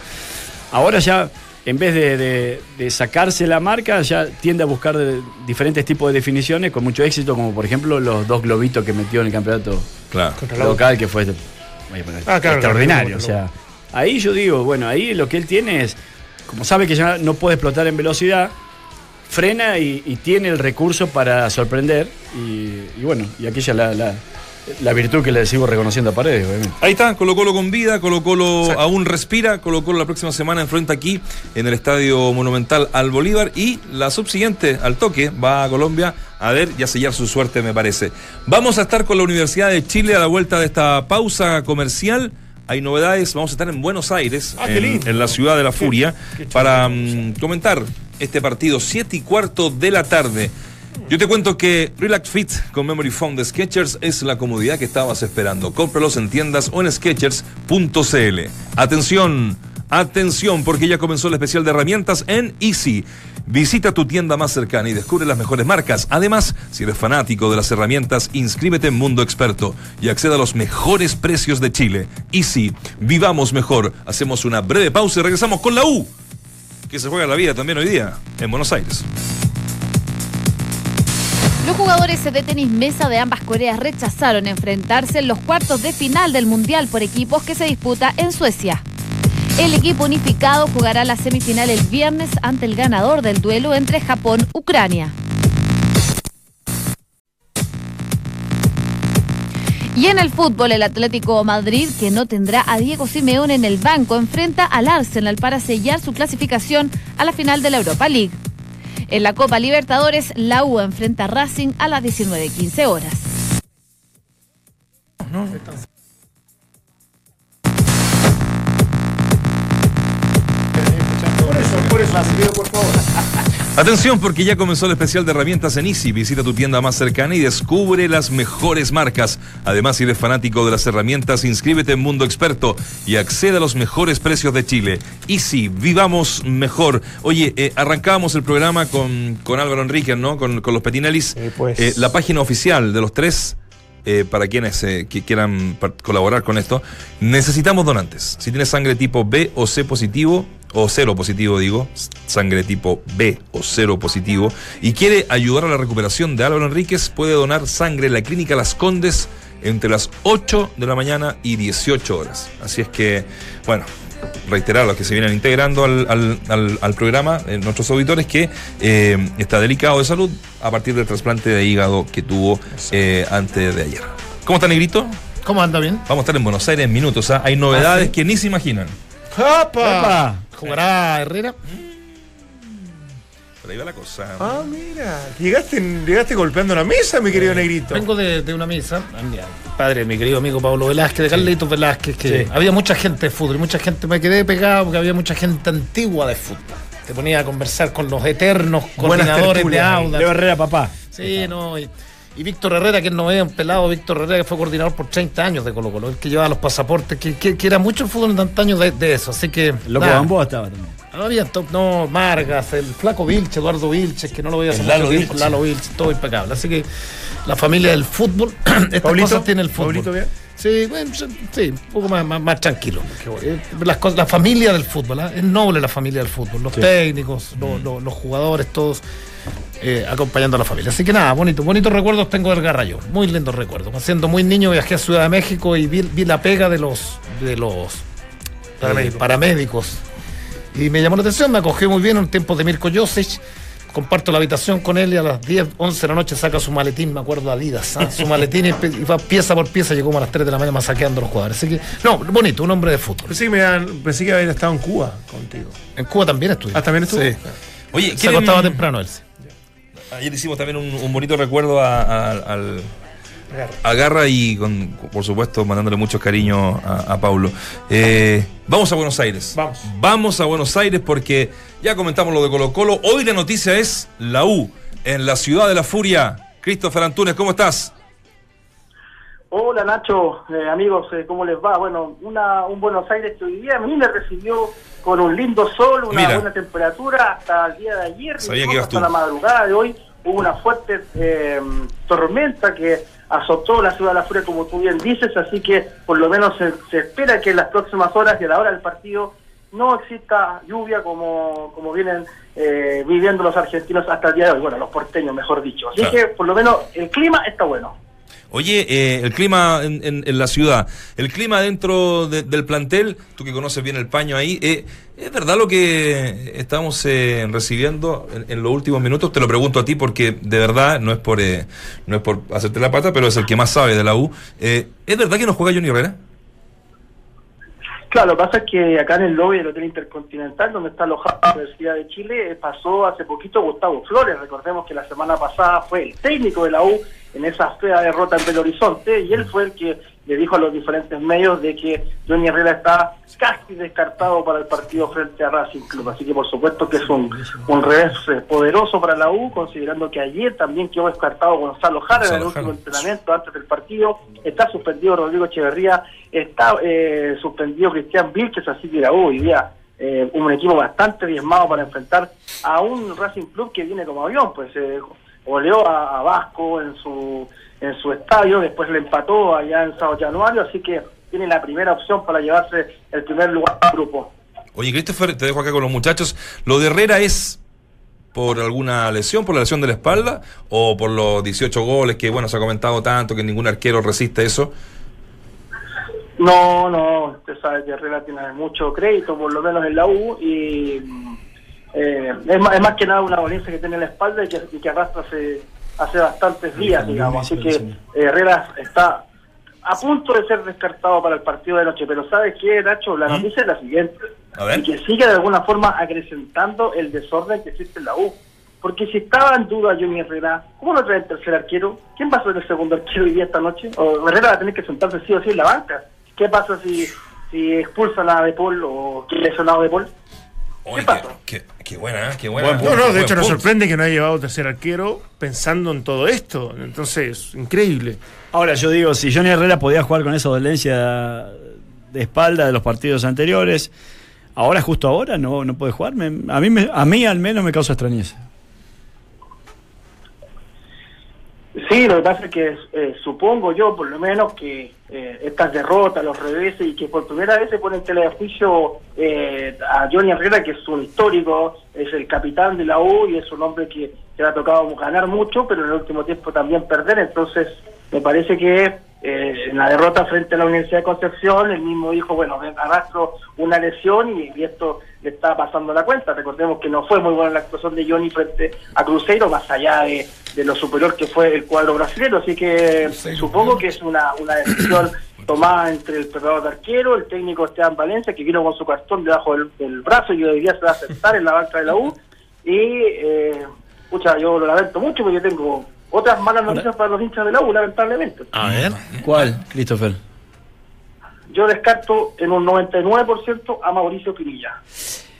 Ahora ya, en vez de, de- de sacarse la marca, ya tiende a buscar de- diferentes tipos de definiciones con mucho éxito, como por ejemplo los dos globitos que metió en el campeonato Claro. Contra la local que fue oye, Ah, claro, extraordinario. claro, o sea, ahí yo digo, bueno, ahí lo que él tiene es, como sabe que ya no puede explotar en velocidad, frena y, y tiene el recurso para sorprender. Y, y bueno, y aquí ya la, la- la virtud que le sigo reconociendo a Paredes, obviamente. Ahí está, Colo Colo con vida, Colo Colo aún respira, Colo Colo la próxima semana enfrenta aquí en el Estadio Monumental al Bolívar y la subsiguiente al toque va a Colombia a ver y a sellar su suerte me parece. Vamos a estar con la Universidad de Chile a la vuelta de esta pausa comercial. Hay novedades, vamos a estar en Buenos Aires, Ah, en, la ciudad de la furia, qué para mm, comentar este partido, 7 y cuarto de la tarde. Yo te cuento que Relax Fit con Memory Foam de Skechers es la comodidad que estabas esperando. Cómpralos en tiendas o en Skechers.cl. Atención, atención, porque ya comenzó el especial de herramientas en Easy. Visita tu tienda más cercana y descubre las mejores marcas. Además, si eres fanático de las herramientas, inscríbete en Mundo Experto y acceda a los mejores precios de Chile. Easy, vivamos mejor. Hacemos una breve pausa y regresamos con la U, que se juega la vida también hoy día en Buenos Aires. Los jugadores de tenis mesa de ambas Coreas rechazaron enfrentarse en los cuartos de final del Mundial por equipos que se disputa en Suecia. El equipo unificado jugará la semifinal el viernes ante el ganador del duelo entre Japón-Ucrania. Y en el fútbol, el Atlético Madrid, que no tendrá a Diego Simeone en el banco, enfrenta al Arsenal para sellar su clasificación a la final de la Europa League. En la Copa Libertadores, la U enfrenta a Racing a las 19.15 horas. Por eso, por eso, por favor. Atención porque ya comenzó el especial de herramientas en Easy. Visita tu tienda más cercana y descubre las mejores marcas. Además, si eres fanático de las herramientas, inscríbete en Mundo Experto y accede a los mejores precios de Chile. Easy, vivamos mejor. Oye, eh, arrancábamos el programa con, con Álvaro Enrique, ¿no? Con, con los Petinellis. Sí, pues. Eh, la página oficial de los tres. eh, para quienes eh, que quieran colaborar con esto, necesitamos donantes. Si tienes sangre tipo B o C positivo, o cero positivo digo, sangre tipo B o cero positivo, y quiere ayudar a la recuperación de Álvaro Enríquez, puede donar sangre en la clínica Las Condes entre las 8 de la mañana y 18 horas. Así es que, bueno, reiterar a los que se vienen integrando al, al- al- al programa, eh, nuestros auditores, que eh, está delicado de salud a partir del trasplante de hígado que tuvo eh, antes de ayer. ¿Cómo está, Negrito? ¿Cómo anda bien? Vamos a estar en Buenos Aires en minutos. ¿ah? Hay novedades ¿sí? que ni se imaginan. ¡Japa! ¿Jugará Herrera? Por ahí va la cosa. Ah, mira. Llegaste, llegaste golpeando la mesa, mi querido negrito. Vengo de, de una misa. ah, Padre, mi querido amigo Pablo Velázquez, de Carlitos Velázquez, que había mucha gente de fútbol, y mucha gente, me quedé pegado porque había mucha gente antigua de fútbol. Te ponía a conversar con los eternos Buenas coordinadores de tertulias ahí. Auda. Leo Herrera, papá. Sí, no. Y, y Víctor Herrera, que no es un pelado, Víctor Herrera, que fue coordinador por 30 años de Colo Colo, el que llevaba los pasaportes, que, que- que era mucho el fútbol en antaño de, de eso. Así que. Loco nada. Gamboa estaba también. No había top, no, Margas, el flaco Vilche, Eduardo Vilches, que no lo veía hace El mucho Lalo tiempo, Vilche. Lalo Vilche, todo impecable. Así que la familia del fútbol, estas Pablito, cosas tiene el fútbol. Pablito, bien. Sí, bueno, sí, un poco más, más, más tranquilo. Eh, las cosas, la familia del fútbol, ¿ah? es noble la familia del fútbol, los técnicos, los, los- los jugadores, todos eh, acompañando a la familia. Así que nada, bonito, bonitos recuerdos tengo del Garrayo, muy lindos recuerdos. Siendo muy niño viajé a Ciudad de México y vi, vi la pega de los de los eh, paramédicos. Y me llamó la atención, me acogió muy bien en tiempos de Mirko Josic. Comparto la habitación con él y a las 10, 11 de la noche saca su maletín, me acuerdo, Adidas. ¿ah? Su maletín y, va pieza por pieza, llegó como a las 3 de la mañana saqueando a los jugadores. Así que, no, bonito, un hombre de fútbol. Pensé que, me habían- pensé que había estado en Cuba contigo. En Cuba también estuvo. Ah, ¿también estuvo? Sí. Oye, Se ¿quieren- acostaba temprano él. sí. Ayer hicimos también un, un bonito recuerdo a, a- al a Garra y con, por supuesto mandándole muchos cariños a, a Paulo. Eh, vamos a Buenos Aires. Vamos. Vamos a Buenos Aires porque ya comentamos lo de Colo Colo. Hoy la noticia es la U en la ciudad de la furia. Christopher Antunes, ¿cómo estás? Hola Nacho, eh, amigos, eh, ¿cómo les va? Bueno, una, un Buenos Aires que hoy día a mí me recibió con un lindo sol, una Mira. buena temperatura hasta el día de ayer, ibas hasta tú. la madrugada de hoy hubo una fuerte eh, tormenta que azotó la ciudad de la Furia, como tú bien dices, así que por lo menos se, se espera que en las próximas horas y a la hora del partido no exista lluvia como, como vienen eh, viviendo los argentinos hasta el día de hoy, bueno, los porteños, mejor dicho. Así Claro. que por lo menos el clima está bueno. Oye, eh, el clima en, en- la ciudad, el clima dentro de- del plantel, tú que conoces bien el paño ahí, eh, ¿es verdad lo que estamos eh, recibiendo en, en los últimos minutos? Te lo pregunto a ti porque de verdad no es por eh, no es por hacerte la pata, pero es el que más sabe de la U. Eh, ¿Es verdad que no juega Johnny Herrera? Lo que pasa es que acá en el lobby del Hotel Intercontinental, donde está alojada la Universidad de Chile, eh, pasó hace poquito Gustavo Flores. Recordemos que la semana pasada fue el técnico de la U en esa fea derrota en Belo Horizonte y él fue el que le dijo a los diferentes medios de que Johnny Herrera está casi descartado para el partido frente a Racing Club. Así que por supuesto que es un, un revés poderoso para la U, considerando que ayer también quedó descartado Gonzalo Jara en el último entrenamiento antes del partido. Está suspendido Rodrigo Echeverría, está eh, suspendido Cristian Vilches, así que la U hoy día eh, un equipo bastante diezmado para enfrentar a un Racing Club que viene como avión, pues eh, goleó a, a Vasco en su en su estadio, después le empató allá en Sao Januario, así que tiene la primera opción para llevarse el primer lugar del grupo. Oye, Christopher, te dejo acá con los muchachos. ¿Lo de Herrera es por alguna lesión, por la lesión de la espalda o por los 18 goles que, bueno, se ha comentado tanto que ningún arquero resiste eso? No, no, usted sabe que Herrera tiene mucho crédito, por lo menos en la U, y eh, es, más, es más que nada una dolencia que tiene en la espalda y que, y que arrastra hace, hace bastantes días, digamos. Así que eh, Herrera está a punto de ser descartado para el partido de noche, pero ¿sabes qué, Nacho? La noticia es la siguiente, A ver. y que sigue de alguna forma acrecentando el desorden que existe en la U. Porque si estaba en duda Johnny Herrera, ¿cómo no trae el tercer arquero? ¿Quién va a ser el segundo arquero hoy día esta noche? O Herrera va a tener que sentarse sí o sí en la banca. ¿Qué pasa si, si expulsan a De Paul o quién lesionado De Paul? Oye, pasa? qué, qué- qué buena, ¿eh? qué buena. No, no, de Buen hecho nos sorprende que no haya llevado tercer arquero pensando en todo esto. Entonces, increíble. Ahora yo digo, si Johnny Herrera podía jugar con esa dolencia de espalda de los partidos anteriores, ahora justo ahora no, no puede jugar. Me- a, mí me- a mí al menos me causa extrañeza. Sí, lo que pasa es que eh, supongo yo, por lo menos, que eh, estas derrotas, los reveses y que por primera vez se pone en tela de juicio eh, a Johnny Herrera, que es un histórico, es el capitán de la U y es un hombre que, le ha tocado ganar mucho, pero en el último tiempo también perder. Entonces, me parece que eh, en la derrota frente a la Universidad de Concepción, el mismo dijo, bueno, arrastro una lesión y, y esto le está pasando la cuenta. Recordemos que no fue muy buena la actuación de Johnny frente a Cruzeiro, más allá de, de lo superior que fue el cuadro brasileño, así que supongo que es una, una decisión tomada entre el preparador de arquero, el técnico Esteban Valencia, que vino con su cartón debajo del, del brazo y hoy día se va a sentar en la banca de la U, y, eh, pucha, yo lo lamento mucho porque tengo otras malas noticias para los hinchas de la U, lamentablemente. A ver. ¿Cuál, Christopher? Yo descarto en un 99% a Mauricio Pinilla.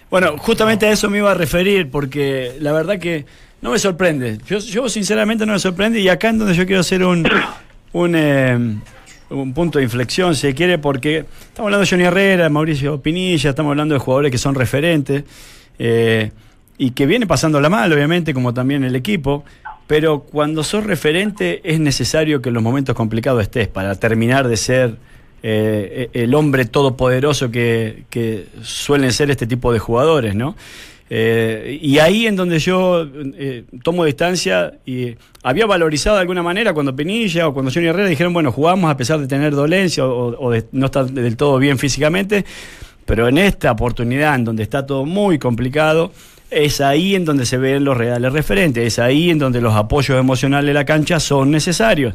Bueno, justamente a eso me iba a referir, porque la verdad que no me sorprende. Yo, yo sinceramente no me sorprende, y acá en donde yo quiero hacer un, un, eh, un punto de inflexión, si se quiere, porque estamos hablando de Johnny Herrera, Mauricio Pinilla, estamos hablando de jugadores que son referentes, eh, y que viene pasándola mal, obviamente, como también el equipo. Pero cuando sos referente es necesario que en los momentos complicados estés para terminar de ser eh, el hombre todopoderoso que, que suelen ser este tipo de jugadores, ¿no? Eh, y ahí en donde yo eh, tomo distancia y había valorizado de alguna manera cuando Penilla o cuando Johnny Herrera dijeron, bueno, jugamos a pesar de tener dolencia o, o de no estar del todo bien físicamente, pero en esta oportunidad en donde está todo muy complicado, es ahí en donde se ven los reales referentes, es ahí en donde los apoyos emocionales de la cancha son necesarios.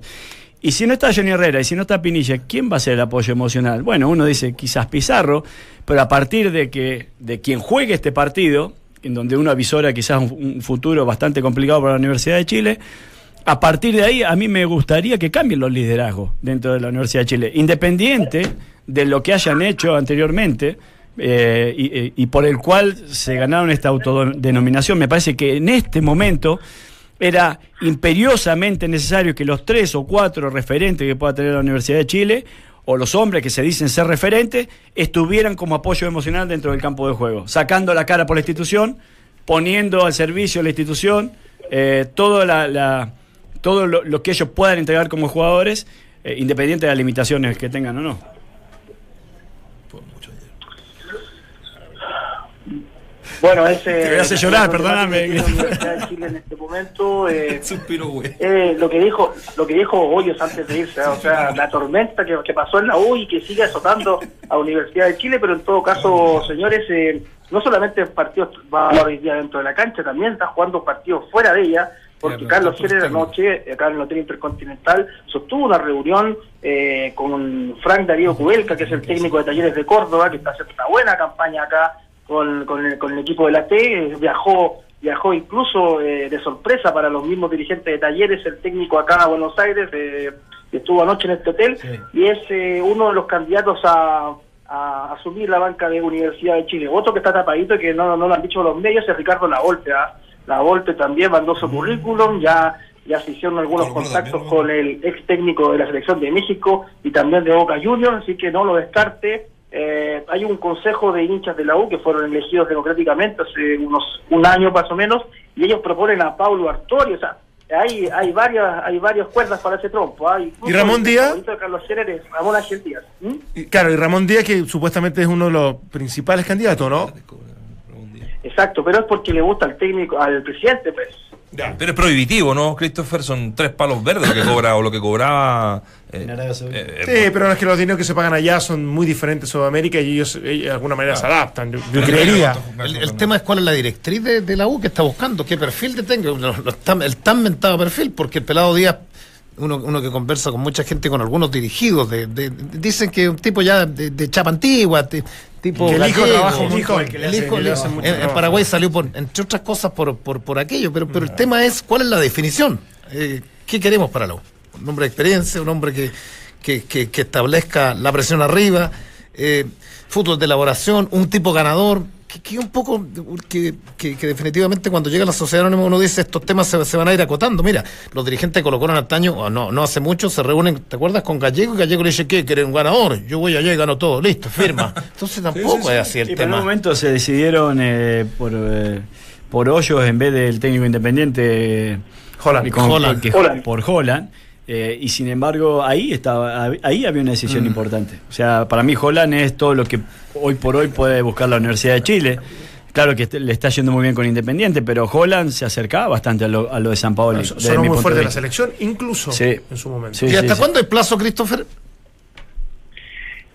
Y si no está Johnny Herrera y si no está Pinilla, ¿quién va a ser el apoyo emocional? Bueno, uno dice quizás Pizarro, pero a partir de que de quien juegue este partido, en donde uno avisora quizás un, futuro bastante complicado para la Universidad de Chile, a partir de ahí a mí me gustaría que cambien los liderazgos dentro de la Universidad de Chile, independiente de lo que hayan hecho anteriormente. eh, y, eh, y por el cual se ganaron esta autodenominación. Me parece que en este momento era imperiosamente necesario que los tres o cuatro referentes que pueda tener la Universidad de Chile, o los hombres que se dicen ser referentes, estuvieran como apoyo emocional dentro del campo de juego, sacando la cara por la institución, poniendo al servicio de la institución eh, todo, la, la- todo lo, que ellos puedan entregar como jugadores, eh, independiente de las limitaciones que tengan o no. Bueno, ese. Te voy a hacer llorar, perdóname. La Universidad de Chile en este momento. eh, eh, lo que dijo lo que dijo Hoyos antes de irse, ¿eh? o sea, la tormenta que, que pasó en la U y que sigue azotando a Universidad de Chile, pero en todo caso, señores, eh, no solamente partidos va a hoy día dentro de la cancha, también está jugando partidos fuera de ella, porque Carlos técnicos. anoche, acá en el Hotel Intercontinental, sostuvo una reunión eh, con Frank Darío Cubelca, que es el técnico de Talleres de Córdoba, que está haciendo una buena campaña acá con, con, el, con el equipo de la T, viajó viajó incluso eh, de sorpresa para los mismos dirigentes de Talleres, el técnico acá a Buenos Aires, eh, estuvo anoche en este hotel, y es eh, uno de los candidatos a, a asumir la banca de Universidad de Chile. Otro que está tapadito y que no, no lo han dicho los medios es Ricardo Lavolpe. ¿ah? Lavolpe también mandó su currículum, ya ya se hicieron algunos Alguno contactos con el ex técnico de la selección de México y también de Boca Juniors, así que no lo descarte. Eh, hay un consejo de hinchas de la U que fueron elegidos democráticamente hace unos un año más o menos y ellos proponen a Paulo Artori, o sea, hay hay varias hay varias cuerdas para ese trompo. ¿ah? Incluso ¿Y Ramón Díaz? Carlos Scherer es Ramón Díaz. ¿Mm? Y, Claro, y Ramón Díaz, que supuestamente es uno de los principales candidatos, ¿no? Exacto, pero es porque le gusta al técnico, al presidente, pues. Pero es prohibitivo, ¿no, Christopher? Son tres palos verdes lo que cobra o lo que cobraba. eh, Saudita. eh, Sí, pero no es que los dineros que se pagan allá son muy diferentes en Sudamérica y ellos, ellos de alguna manera se adaptan. Yo, yo creería. El, el tema es cuál es la directriz de, de la U que está buscando, qué perfil te tenga, el tan mentado perfil, porque el pelado Díaz, uno, uno que conversa con mucha gente, con algunos dirigidos, de, de- de- dicen que un tipo ya de, de chapa antigua, ti- tipo Que el hijo trabaja el mucho, hijo- el que le el hace- hijo que le le- hace mucho en. Paraguay salió, por, entre otras cosas, por, por, por aquello, pero, pero el tema es cuál es la definición, Eh, qué queremos para la U, un hombre de experiencia, un hombre que, que, que- que establezca la presión arriba, eh, fútbol de elaboración, un tipo ganador, que, que un poco, que, que- que definitivamente cuando llega la sociedad anónima uno dice estos temas se, se van a ir acotando. Mira, los dirigentes de Colo Colo en antaño, o no, no hace mucho, se reúnen, ¿te acuerdas? Con Gallego y Gallego le dice, ¿qué? ¿Querés un ganador? Yo voy allá y gano todo, listo, firma. Entonces tampoco es así el Sí, pero en un tema. momento se decidieron eh, por, eh, por hoyos en vez del técnico independiente. Holland. y con- Holland. que- Holland. Por Holland. Eh, y sin embargo, ahí estaba ahí había una decisión importante. O sea, para mí Holland es todo lo que hoy por hoy puede buscar la Universidad de Chile. Claro que le está yendo muy bien con Independiente, pero Holland se acercaba bastante a lo, a lo de San Paolo. Bueno, sonó muy fuerte la selección, incluso Sí. en su momento. Sí. ¿Y hasta cuándo hay plazo, Christopher?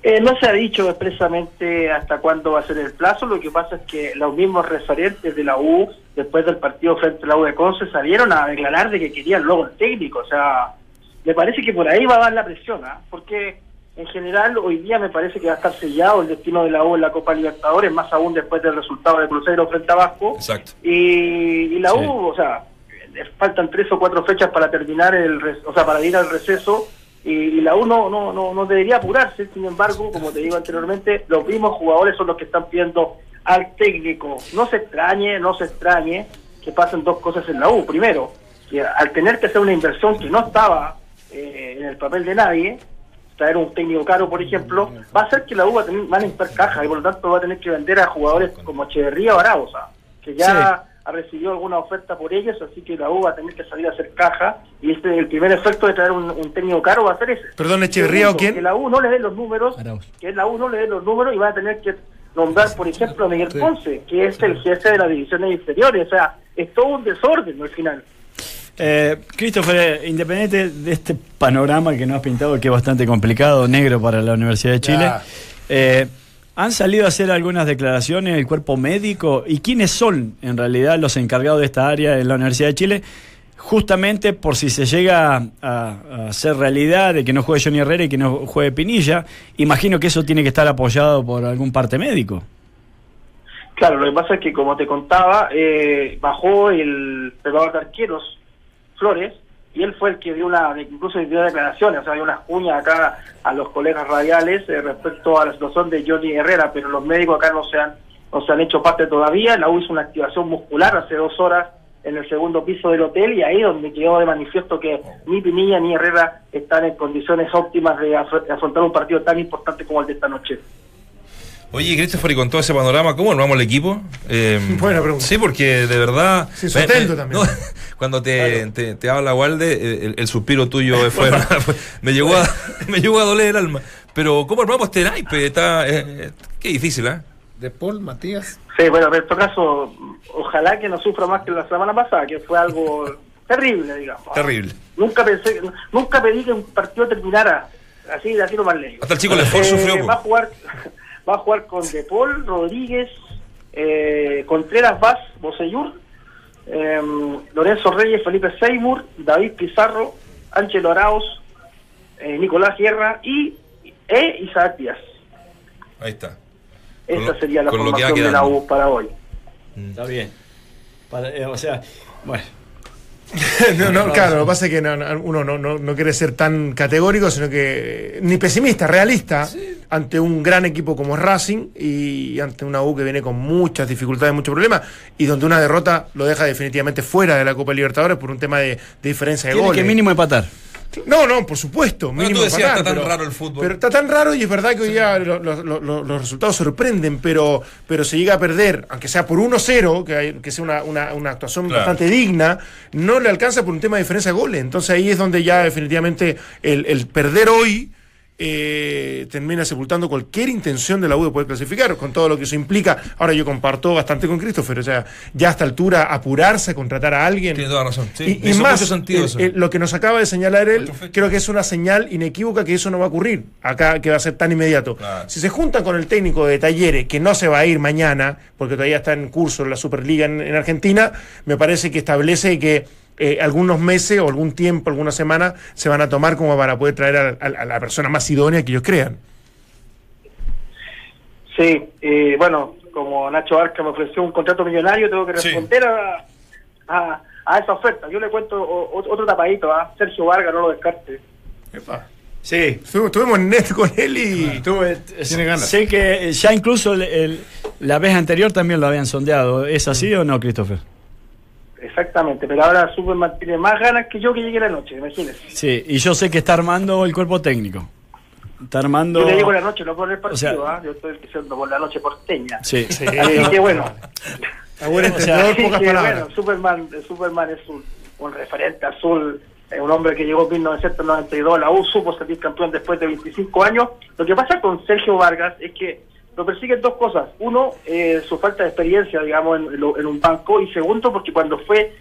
Eh, no se ha dicho expresamente hasta cuándo va a ser el plazo, lo que pasa es que los mismos referentes de la U, después del partido frente a la U de Conce, salieron a declarar de que querían luego el técnico, o sea, me parece que por ahí va a dar la presión, ¿ah? porque en general hoy día me parece que va a estar sellado el destino de la U en la Copa Libertadores, más aún después del resultado de Cruzeiro frente a Vasco, Exacto. y, y la Sí. U, o sea, faltan tres o cuatro fechas para terminar el, o sea, para ir al receso. Y, y la U no, no, no, no debería apurarse, sin embargo, como te digo anteriormente, los mismos jugadores son los que están pidiendo al técnico. No se extrañe, no se extrañe que pasen dos cosas en la U. Primero, que al tener que hacer una inversión que no estaba eh, en el papel de nadie, traer un técnico caro, por ejemplo, va a hacer que la U va a, tener, va a necesitar caja y por lo tanto va a tener que vender a jugadores como Echeverría o Araosa, que ya ha recibido alguna oferta por ellos, así que la U va a tener que salir a hacer caja y este el primer efecto de traer un, un técnico caro va a ser ese. Perdón, ¿Echeverría o quién? Que la U no le dé los números, que la U no le dé los números y va a tener que nombrar, por ejemplo, a Miguel Ponce, que es el jefe de las divisiones inferiores, o sea, es todo un desorden al final. Eh, Christopher, independiente de este panorama que nos has pintado, que es bastante complicado, negro para la Universidad de Chile, eh, han salido a hacer algunas declaraciones el cuerpo médico y quiénes son en realidad los encargados de esta área en la Universidad de Chile, justamente por si se llega a, a hacer realidad de que no juegue Johnny Herrera y que no juegue Pinilla, imagino que eso tiene que estar apoyado por algún parte médico. Claro, lo que pasa es que, como te contaba, eh, bajó el preparador de arqueros, Flores, y él fue el que dio una, incluso dio declaraciones, o sea, dio unas cuñas acá a los colegas radiales eh, respecto a la situación de Johnny Herrera, pero los médicos acá no se han, no se han hecho parte todavía. La U hizo una activación muscular hace dos horas en el segundo piso del hotel y ahí donde quedó de manifiesto que ni Pinilla ni Herrera están en condiciones óptimas de afr- afrontar un partido tan importante como el de esta noche. Oye, Christopher, y con todo ese panorama, ¿cómo armamos el equipo? Eh, Buena pregunta. Sí, porque de verdad. Sí, Soteldo también. no, cuando te, te, te habla Walde, eh, el, el suspiro tuyo fue, fue- me, llegó a, me llegó a doler el alma. Pero, ¿cómo armamos este naipe? Está, eh, eh, qué difícil, ¿eh? De Paul, Matías. Sí, bueno, en todo caso, ojalá que no sufra más que la semana pasada, que fue algo terrible, digamos. Terrible. Nunca pensé, nunca pedí que un partido terminara así de así lo más lejos. Hasta el chico Lefort sufrió, po. Va a jugar, va a jugar con De Paul, Rodríguez, eh, Contreras Vaz, Boseyur, eh, Lorenzo Reyes, Felipe Seymour, David Pizarro, Ángelo Arauz, eh, Nicolás Guerra y e Isaac Díaz. Ahí está. Lo- sería la formación de la. U para hoy. Está bien. Para- eh, o sea, bueno. no, no, claro, lo que pasa es que no- no- uno no, no, no quiere ser tan categórico, sino que ni pesimista, realista, ante un gran equipo como Racing y ante una U que viene con muchas dificultades, muchos problemas, y donde una derrota lo deja definitivamente fuera de la Copa Libertadores por un tema de, de diferencia de Tiene goles. que mínimo empatar. No, no, por supuesto. Bueno, mínimo tú decías, está tan pero- raro el fútbol. Pero está tan raro y es verdad que hoy día lo- lo- lo- lo- los resultados sorprenden, pero, pero se llega a perder, aunque sea por 1-0, que, hay- que sea una, una- una actuación Claro. bastante digna, no le alcanza por un tema de diferencia de goles. Entonces ahí es donde ya definitivamente el, el perder hoy eh, termina sepultando cualquier intención de la U de poder clasificar, con todo lo que eso implica. Ahora yo comparto bastante con Christopher, o sea, ya a esta altura apurarse a contratar a alguien. Tiene toda razón. Sí, Y, más, mucho sentido eso. eh, lo que nos acaba de señalar él, creo que es una señal inequívoca que eso no va a ocurrir acá, que va a ser tan inmediato. Claro. Si se juntan con el técnico de Talleres, que no se va a ir mañana, porque todavía está en curso la Superliga en, en Argentina, me parece que establece que eh, algunos meses o algún tiempo, algunas semanas, se van a tomar como para poder traer a, a- a la persona más idónea que ellos crean. Sí, eh, bueno, como Nacho Arca me ofreció un contrato millonario, tengo que Sí. responder a, a, a esa oferta. Yo le cuento o- otro tapadito, ¿ah? Sergio Vargas, no lo descarte. Sí. Estuvimos, estuvimos en net con él y... Tuve- Tiene ganas. Sé que ya incluso el- el- la vez anterior también lo habían sondeado. ¿Es así o no, Christopher? Exactamente, pero ahora Superman tiene más ganas que yo que llegue la noche, imagínese. Sí, y yo sé que está armando el cuerpo técnico. Está armando. Yo le llego la noche, no por el partido, sea- ¿ah? yo estoy diciendo por la noche porteña. Sí. Sí. Así que bueno, A buen O sea, pocas que, palabras. bueno, Superman, Superman es un, un referente azul, es un hombre que llegó en 1992 a la U, supo salir campeón después de 25 años. Lo que pasa con Sergio Vargas es que lo persiguen dos cosas. Uno, eh, su falta de experiencia, digamos, en, lo- en un banco. Y segundo, porque cuando fue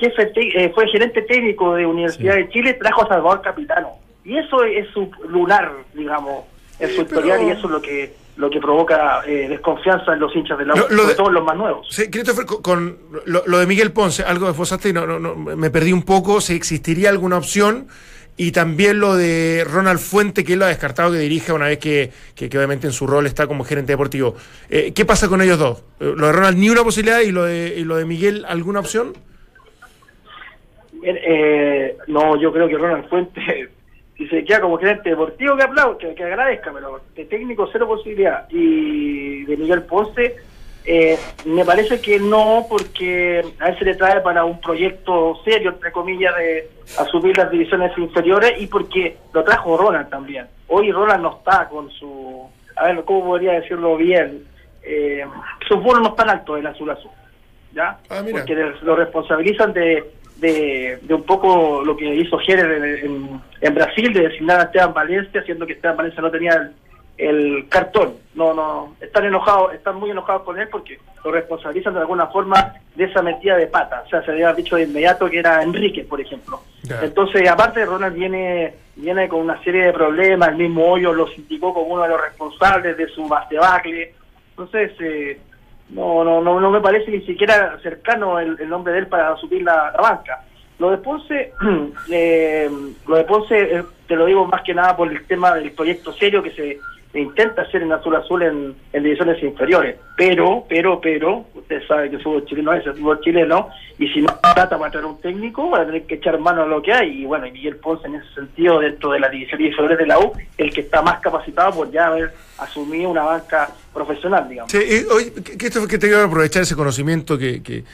jefe te- eh, fue gerente técnico de Universidad de Chile, trajo a Salvador Capitano. Y eso es su lunar, digamos, en su historial pero- y eso es lo que lo que provoca eh, desconfianza en los hinchas de la U, Lo- lo sobre de- todo en los más nuevos. Sí, Christopher, con, con lo, lo de Miguel Ponce, algo que esposaste y no, no, no, me perdí un poco, si existiría alguna opción. Y también lo de Ronald Fuente, que él lo ha descartado que dirija una vez que, que, obviamente en su rol está como gerente deportivo. Eh, ¿Qué pasa con ellos dos? Eh, Lo de Ronald, ni una posibilidad, y lo de, lo de Miguel, ¿alguna opción? Eh, no, yo creo que Ronald Fuente, si se queda como gerente deportivo, que aplaude, que, que agradezca, pero de técnico cero posibilidad. Y de Miguel Ponce, eh, me parece que no, porque a él se le trae para un proyecto serio, entre comillas, de asumir las divisiones inferiores y porque lo trajo Ronald también. Hoy Ronald no está con su, a ver, ¿cómo podría decirlo bien? Eh, sus bonos no están altos en azul azul. ¿ya? Ah. Porque lo responsabilizan de, de, de un poco lo que hizo Jerez en, en- en Brasil, de designar a Esteban Valencia, siendo que Esteban Valencia no tenía el, el cartón. No, no, están enojados, están muy enojados con él porque lo responsabilizan de alguna forma de esa metida de pata. O sea, se había dicho de inmediato que era Enrique, por ejemplo. Entonces, aparte, Ronald viene viene con una serie de problemas, el mismo Hoyo los indicó como uno de los responsables de su debacle. Entonces, eh, no, no, no, no me parece ni siquiera cercano el, el nombre de él para subir la, la banca. Lo de Ponce, eh, lo de Ponce, eh, te lo digo más que nada por el tema del proyecto serio que se intenta hacer en Azul Azul en, divisiones inferiores. Pero, pero, pero, usted sabe que el fútbol chileno es el fútbol chileno, y si no trata para traer un técnico, van a tener que echar mano a lo que hay. Y bueno, y Miguel Ponce en ese sentido, dentro de las divisiones inferiores de la U, el que está más capacitado por ya haber asumido una banca profesional, digamos. Sí, y, oye, que- esto que te quiero aprovechar ese conocimiento que, que,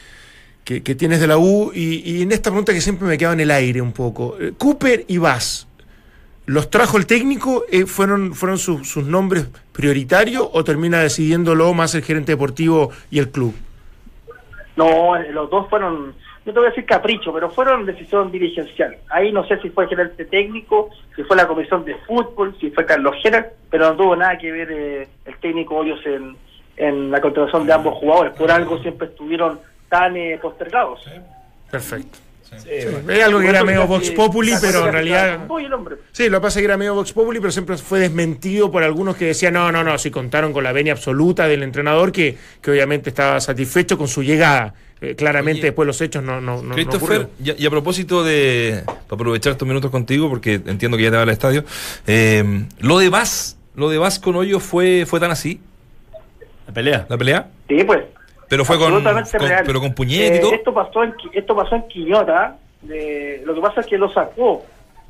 que- tienes de la U y, en esta pregunta que siempre me quedaba en el aire un poco. Eh, Cooper y Vaz, ¿los trajo el técnico? Eh, ¿Fueron, fueron sus, sus nombres prioritarios o termina decidiéndolo más el gerente deportivo y el club? No, eh, los dos fueron, no te voy a decir capricho, pero fueron decisión dirigencial. Ahí no sé si fue el gerente técnico, si fue la comisión de fútbol, si fue Carlos Gera, pero no tuvo nada que ver eh, el técnico Hoyos en, en la contratación de ambos jugadores. Por algo siempre estuvieron tan eh, postergados. Perfecto. Es algo que era medio Vox Populi, pero en realidad. Sí, lo que pasa es que era medio Vox Populi, pero siempre fue desmentido por algunos que decían, no, no, no, si contaron con la venia absoluta del entrenador, que, que obviamente estaba satisfecho con su llegada. Eh, claramente Oye, después los hechos no, no, no, Christopher, y, a- y a propósito de. Para aprovechar estos minutos contigo, porque entiendo que ya te va al estadio. eh, lo de Vaz, lo de Vaz con Hoyo fue, fue tan así, La pelea. la pelea. Sí, pues. Pero fue con, con- pero con puñete y Eh, todo. Esto pasó en, esto pasó en Quiñota. de- lo que pasa es que lo sacó.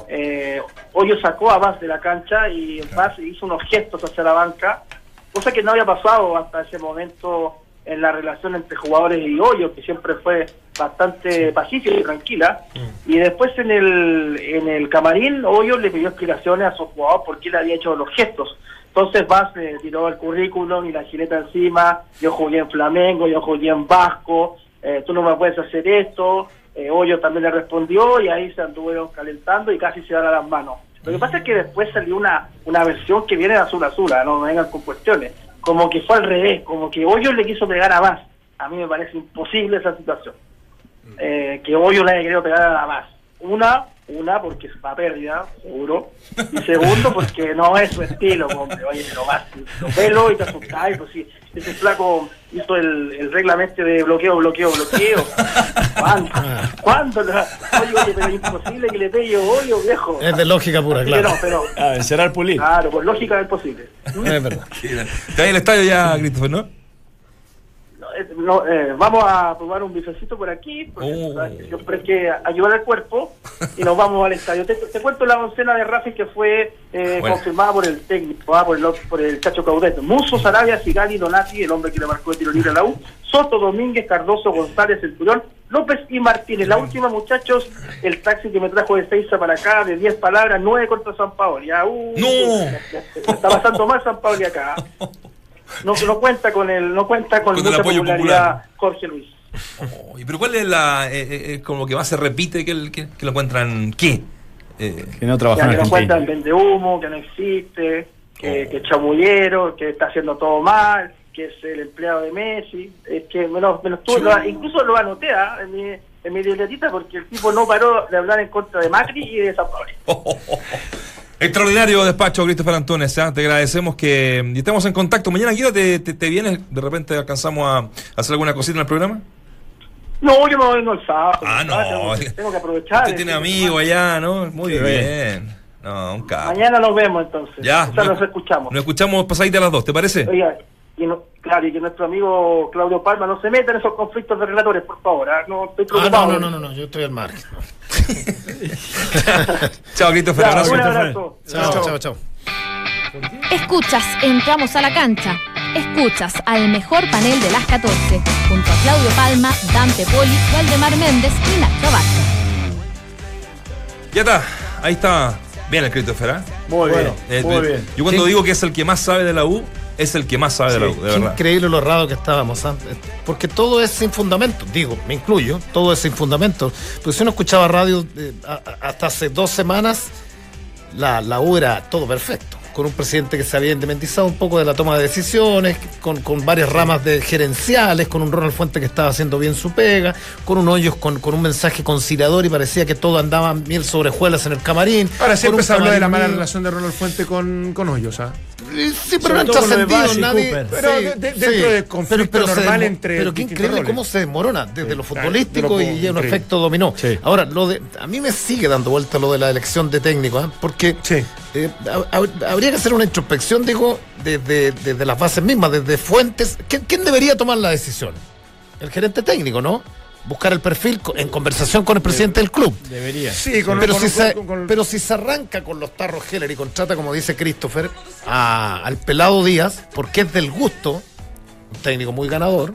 Eh, Hoyo sacó a Vaz de la cancha y Vaz hizo unos gestos hacia la banca, cosa que no había pasado hasta ese momento en la relación entre jugadores y Hoyo, que siempre fue bastante pacífica y tranquila. Y después en el, en el camarín, Hoyo le pidió explicaciones a su jugador por qué le había hecho los gestos. Entonces Vaz eh, tiró el currículum y la gileta encima, yo jugué en Flamengo, yo jugué en Vasco, eh, tú no me puedes hacer esto, eh, Hoyo también le respondió y ahí se anduvieron calentando y casi se dan a las manos. Lo que pasa es que después salió una, una versión que viene de azul a azul, ah, no vengan con cuestiones, como que fue al revés, como que Hoyo le quiso pegar a Vaz. A mí me parece imposible esa situación. Eh, que Hoyo le haya querido pegar a la Vaz. Una, una porque va a pérdida, seguro. Y segundo, porque no es su estilo, hombre. Oye, pero vas, lo pelo y te asustáis, pues sí. Ese flaco hizo el, el reglamento de bloqueo, bloqueo, bloqueo. ¿Cuándo? ¿Cuándo? lo- Oye, oye, pero es imposible que le pegue hoyo, viejo. Es de lógica pura, Así claro. no, pero, Ah, encerrar el pulir. claro, por lógica es posible. Es verdad. Está en el estadio ya, Christopher, ¿no? No, eh, eh, vamos a probar un bifecito por aquí, porque Oh. siempre hay que ayudar al cuerpo y nos vamos al estadio. Te, te cuento la oncena de Rafi que fue eh, Bueno. confirmada por el técnico, ah, por, el, por el Chacho Caudet. Muso, Sarabia, Sigali, Donati, el hombre que le marcó el tiro libre a la U, Soto, Domínguez, Cardoso, González, Centurión, López y Martínez. La última, muchachos, el taxi que me trajo de Seiza para acá, de 10 palabras, 9 contra San Paolo. Ya, uh, ¡No! Está pasando mal San Paolo acá. No, no cuenta con el, no cuenta con, Con el mucha apoyo popularidad popular. Jorge Luis. Oh, ¿y ¿Pero cuál es la. eh, eh, eh, como que más se repite que, el, que, que lo encuentran qué? Eh, Que no en que cuenta el vende humo, que no existe, que, Oh. que es chamullero, que está haciendo todo mal, que es el empleado de Messi. Es que me lo, me lo lo- incluso lo anoté ah, en mi, en mi libretita porque el tipo no paró de hablar en contra de Macri y de San Pablo. Extraordinario despacho, Christopher Antunes. ¿ah? Te agradecemos que y estamos en contacto. Mañana, Guido, te, te, te vienes, de repente alcanzamos a hacer alguna cosita en el programa. No, yo me vengo el sábado. Ah, no. Tengo, que- tengo que aprovechar. Usted tiene amigos allá, ¿no? Muy Sí, bien. No, un capo. Mañana nos vemos entonces. Ya. O sea, nos escuchamos. Nos escuchamos pasadita a las dos, ¿te parece? Oiga, y no- claro, y que nuestro amigo Claudio Palma no se meta en esos conflictos de relatores, por favor. ¿ah? No estoy Ah, preocupado. no, no, no, no, no, yo estoy al margen. Chao, Christopher. Ya, abrazo. un abrazo. Chao, chao, chao. Escuchas, entramos a la cancha. Escuchas al mejor panel de las 14, junto a Claudio Palma, Dante Poli, Valdemar Méndez y Nacho Vázquez. Ya está, ahí está. Bien el Christopher, ¿ah? Muy bien, Eh, muy eh, bien. Yo cuando Sí. digo que es el que más sabe de la U, es el que más sabe de la U, de verdad. increíble lo errado que estábamos, ¿ah? porque todo es sin fundamento, digo, me incluyo, todo es sin fundamento. Pues si uno escuchaba radio eh, hasta hace dos semanas, la, la U era todo perfecto, con un presidente que se había independizado un poco de la toma de decisiones, con, con varias ramas de gerenciales, con un Ronald Fuente que estaba haciendo bien su pega, con un Hoyos con, con un mensaje conciliador y parecía que todo andaba miel sobre hojuelas en el camarín. Ahora siempre se habló de la mala relación de Ronald Fuente con, con Hoyos, ¿ah? Eh, Sí, pero Sobre no han lo trascendido nadie. Cooper. Pero de- de- dentro del conflicto se normal entre Pero qué increíble roles. cómo se desmorona desde lo claro, futbolístico de lo y ya un efecto dominó. Sí. Ahora, lo de, a mí me sigue dando vuelta lo de la elección de técnico, ¿ah? porque Sí. Eh, ha- ha- habría que hacer una introspección, digo, desde, desde las bases mismas, desde fuentes. ¿Quién, quién debería tomar la decisión? El gerente técnico, ¿no? Buscar el perfil en conversación con el presidente del club. Debería. Sí, con, Pero, con- si con- se, con- con- pero si se arranca con los tarros Heller y contrata, como dice Christopher, a- al pelado Díaz, porque es del gusto, un técnico muy ganador,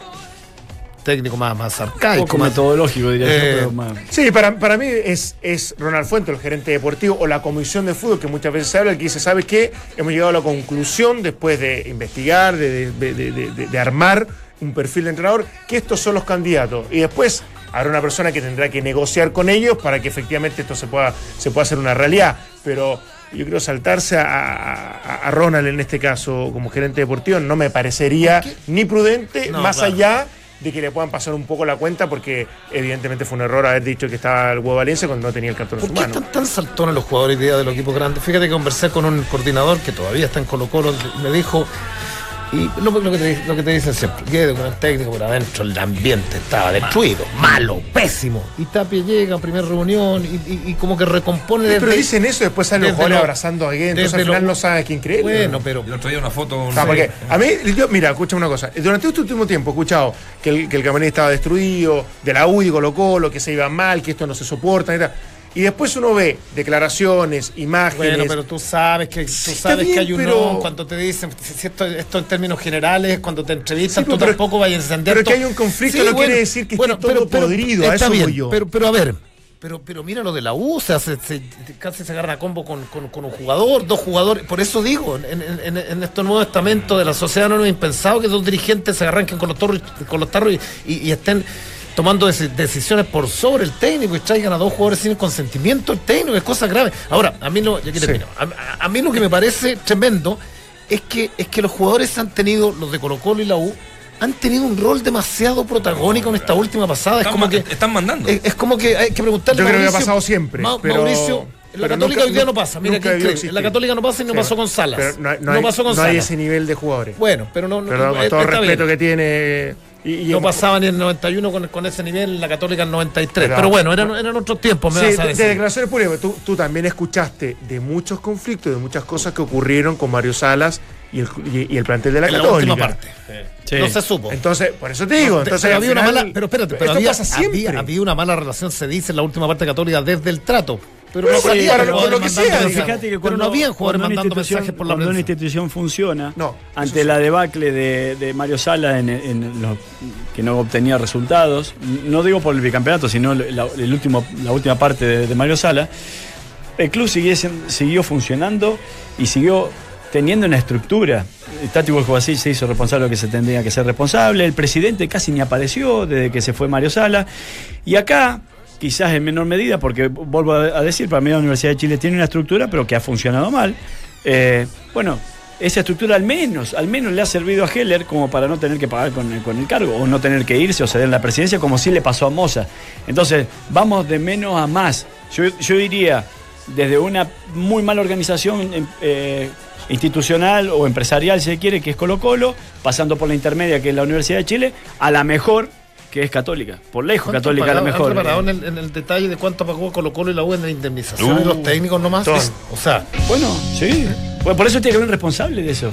técnico más, más Un arcaico, poco más- metodológico, diría Eh, yo, pero más. Sí, para, para mí es, es Ronald Fuente, el gerente deportivo, o la comisión de fútbol, que muchas veces se habla, el que dice, ¿sabes qué? Hemos llegado a la conclusión, después de investigar, de, de- de- de- de- de armar un perfil de entrenador, que estos son los candidatos. Y después habrá una persona que tendrá que negociar con ellos para que efectivamente esto se pueda, se pueda hacer una realidad. Pero yo creo saltarse a, a- a Ronald en este caso como gerente deportivo no me parecería ni prudente, No, más claro. allá de que le puedan pasar un poco la cuenta, porque evidentemente fue un error haber dicho que estaba el huevo Valencia cuando no tenía el cartón en ¿Por su qué mano. están tan saltones los jugadores de los equipos grandes? Fíjate que conversé con un coordinador que todavía está en Colo Colo me dijo, y lo, lo que, te, lo que te dicen siempre, quede con el técnico por adentro, el ambiente estaba destruido, malo, pésimo. Y Tapia llega a primera reunión y, y- y como que recompone desde... Pero dicen eso, después salen los lo- abrazando a alguien, entonces al final lo- no sabe a quién creer. Bueno, pero... Yo traía una foto. O sea, porque a mí, yo, mira, escucha una cosa. Durante este último tiempo he escuchado que el, que el camarín estaba destruido, de la U y Colo Colo, que se iba mal, que esto no se soporta y tal. Y después uno ve declaraciones, imágenes. Bueno, pero tú sabes que tú sabes bien, que hay un pero- no cuando te dicen si esto, esto en términos generales cuando te entrevistan Sí, tú pero- tampoco vayas a encender pero que hay un conflicto no quiere decir que esté todo podrido, a está eso bien, voy yo. pero pero a ver pero, pero mira lo de la U, o sea, se, se- casi se agarra a combo con, con- con un jugador, dos jugadores. Por eso digo, en, en, en, estos nuevos estamentos de la sociedad no es impensado que dos dirigentes se arranquen con los, torros, con los tarros y, y- y estén tomando deci- decisiones por sobre el técnico y traigan a dos jugadores sin el consentimiento del técnico, es cosa grave. Ahora, a mí lo, ya que termino. a, mí lo que me parece tremendo es que, es que los jugadores han tenido, los de Colo Colo y la U, han tenido un rol demasiado protagónico en esta última pasada. Es Están como ma- que están mandando. Es, es como que hay que preguntarle Yo creo que ha pasado siempre, Ma- pero- Mauricio, en la Católica nunca- hoy día no pasa. Mira qué increíble. En la. Católica no pasa y no Sí, pasó con Salas. no, hay- no no hay- pasó con no hay Salas. ese nivel de jugadores. Bueno, pero no, Perdón, con todo el respeto bien. que tiene. Y, y- No pasaba ni en el 91 con, con ese nivel, en la Católica en 93. Pero- Pero, bueno, eran, eran otros tiempos, me Sí, vas a de, declaraciones públicas. Tú, tú también escuchaste de muchos conflictos, de muchas cosas que ocurrieron con Mario Salas y el, y, y el plantel de la en la Católica. última parte. Sí. No se supo. Entonces, por eso te digo. Entonces, pero había una mala, pero espérate, pero esto había, pasa siempre. había, había una mala relación, se dice en la última parte católica desde el trato. Pero Pero sí, para los lo- que sea, Pero fíjate que Pero cuando, no había jugadores mandando mensajes por la cuando una institución funciona, No, ante eso la debacle de, de Mario Sala en, en los- que no obtenía resultados, no digo por el bicampeonato, sino la, el último, la última parte de, de Mario Sala, el club siguió, funcionando y siguió teniendo una estructura. Tati así se hizo responsable de lo que se tendría que ser responsable, el presidente casi ni apareció desde que se fue Mario Sala, y acá quizás en menor medida, porque vuelvo a decir, para mí la Universidad de Chile tiene una estructura, pero que ha funcionado mal. Eh, bueno, esa estructura al menos, al menos le ha servido a Heller como para no tener que pagar con el, con el cargo, o no tener que irse o ceder la presidencia, como sí le pasó a Moza. Entonces, vamos de menos a más. Yo, yo diría, desde una muy mala organización em, eh, institucional o empresarial, si se quiere, que es Colo Colo, pasando por la intermedia, que es la Universidad de Chile, a la mejor, que es Católica. Por lejos, ¿Cuánto Católica a la mejor. Eh, en el, en el detalle de cuánto pagó Colo Colo y la U en la indemnización Uh, los técnicos nomás. O sea, Bueno, sí. Bueno, por eso tiene que haber un responsable de eso.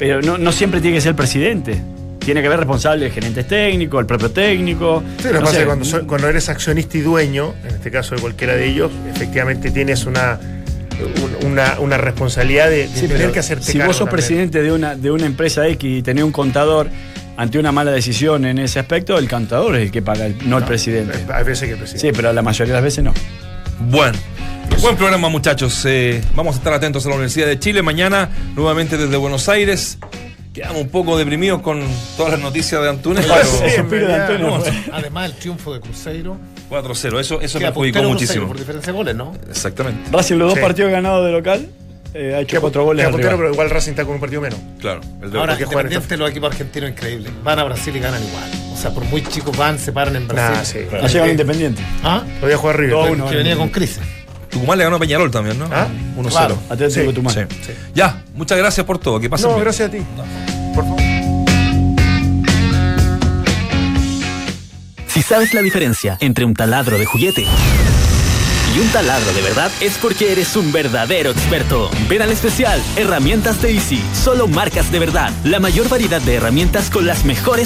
Pero no, no siempre tiene que ser el presidente. Tiene que haber responsable gerentes técnicos, el propio técnico. Sí, lo que no pasa sé. es que cuando, soy- cuando eres accionista y dueño, en este caso de cualquiera de ellos, efectivamente tienes una, un- una, una responsabilidad de, de Sí, tener que hacerte si cargo vos sos también. presidente de una, de una empresa X y tenés un contador ante una mala decisión en ese aspecto, el contador es el que paga, el- no, el presidente. Hay veces que el presidente. Sí, pero la mayoría de las veces no. Bueno. Buen programa, muchachos. Eh, vamos a estar atentos a la Universidad de Chile. Mañana, nuevamente desde Buenos Aires. Quedamos un poco deprimidos con todas las noticias de Antunes, Sí, pero suspiro de no, fue. además el triunfo de Cruzeiro. 4-0. Eso, eso perjudicó muchísimo. Por diferencia de goles, ¿no? Exactamente. Racing, los dos Sí. partidos ganados de local, eh, ha hecho cuatro goles puntero, pero igual Racing está con un partido menos. Claro. El de Ahora, independiente los equipos argentinos increíbles. Van a Brasil y ganan igual. O sea, por muy chicos van, se paran en Brasil. Nah, sí. Ha llegado Independiente. ¿Ah? Lo voy a jugar River. Dos a pero- uno. Que venía con crisis. Tucumán le ganó a Peñarol también, ¿no? ¿Ah? 1-0. Claro. Atlético Sí, Tucumán. Sí. Ya, muchas gracias por todo. Que pasen No, bien. gracias a ti. Por favor. Si sabes la diferencia entre un taladro de juguete y un taladro de verdad, es porque eres un verdadero experto. Ven al especial Herramientas de Easy. Solo marcas de verdad. La mayor variedad de herramientas con las mejores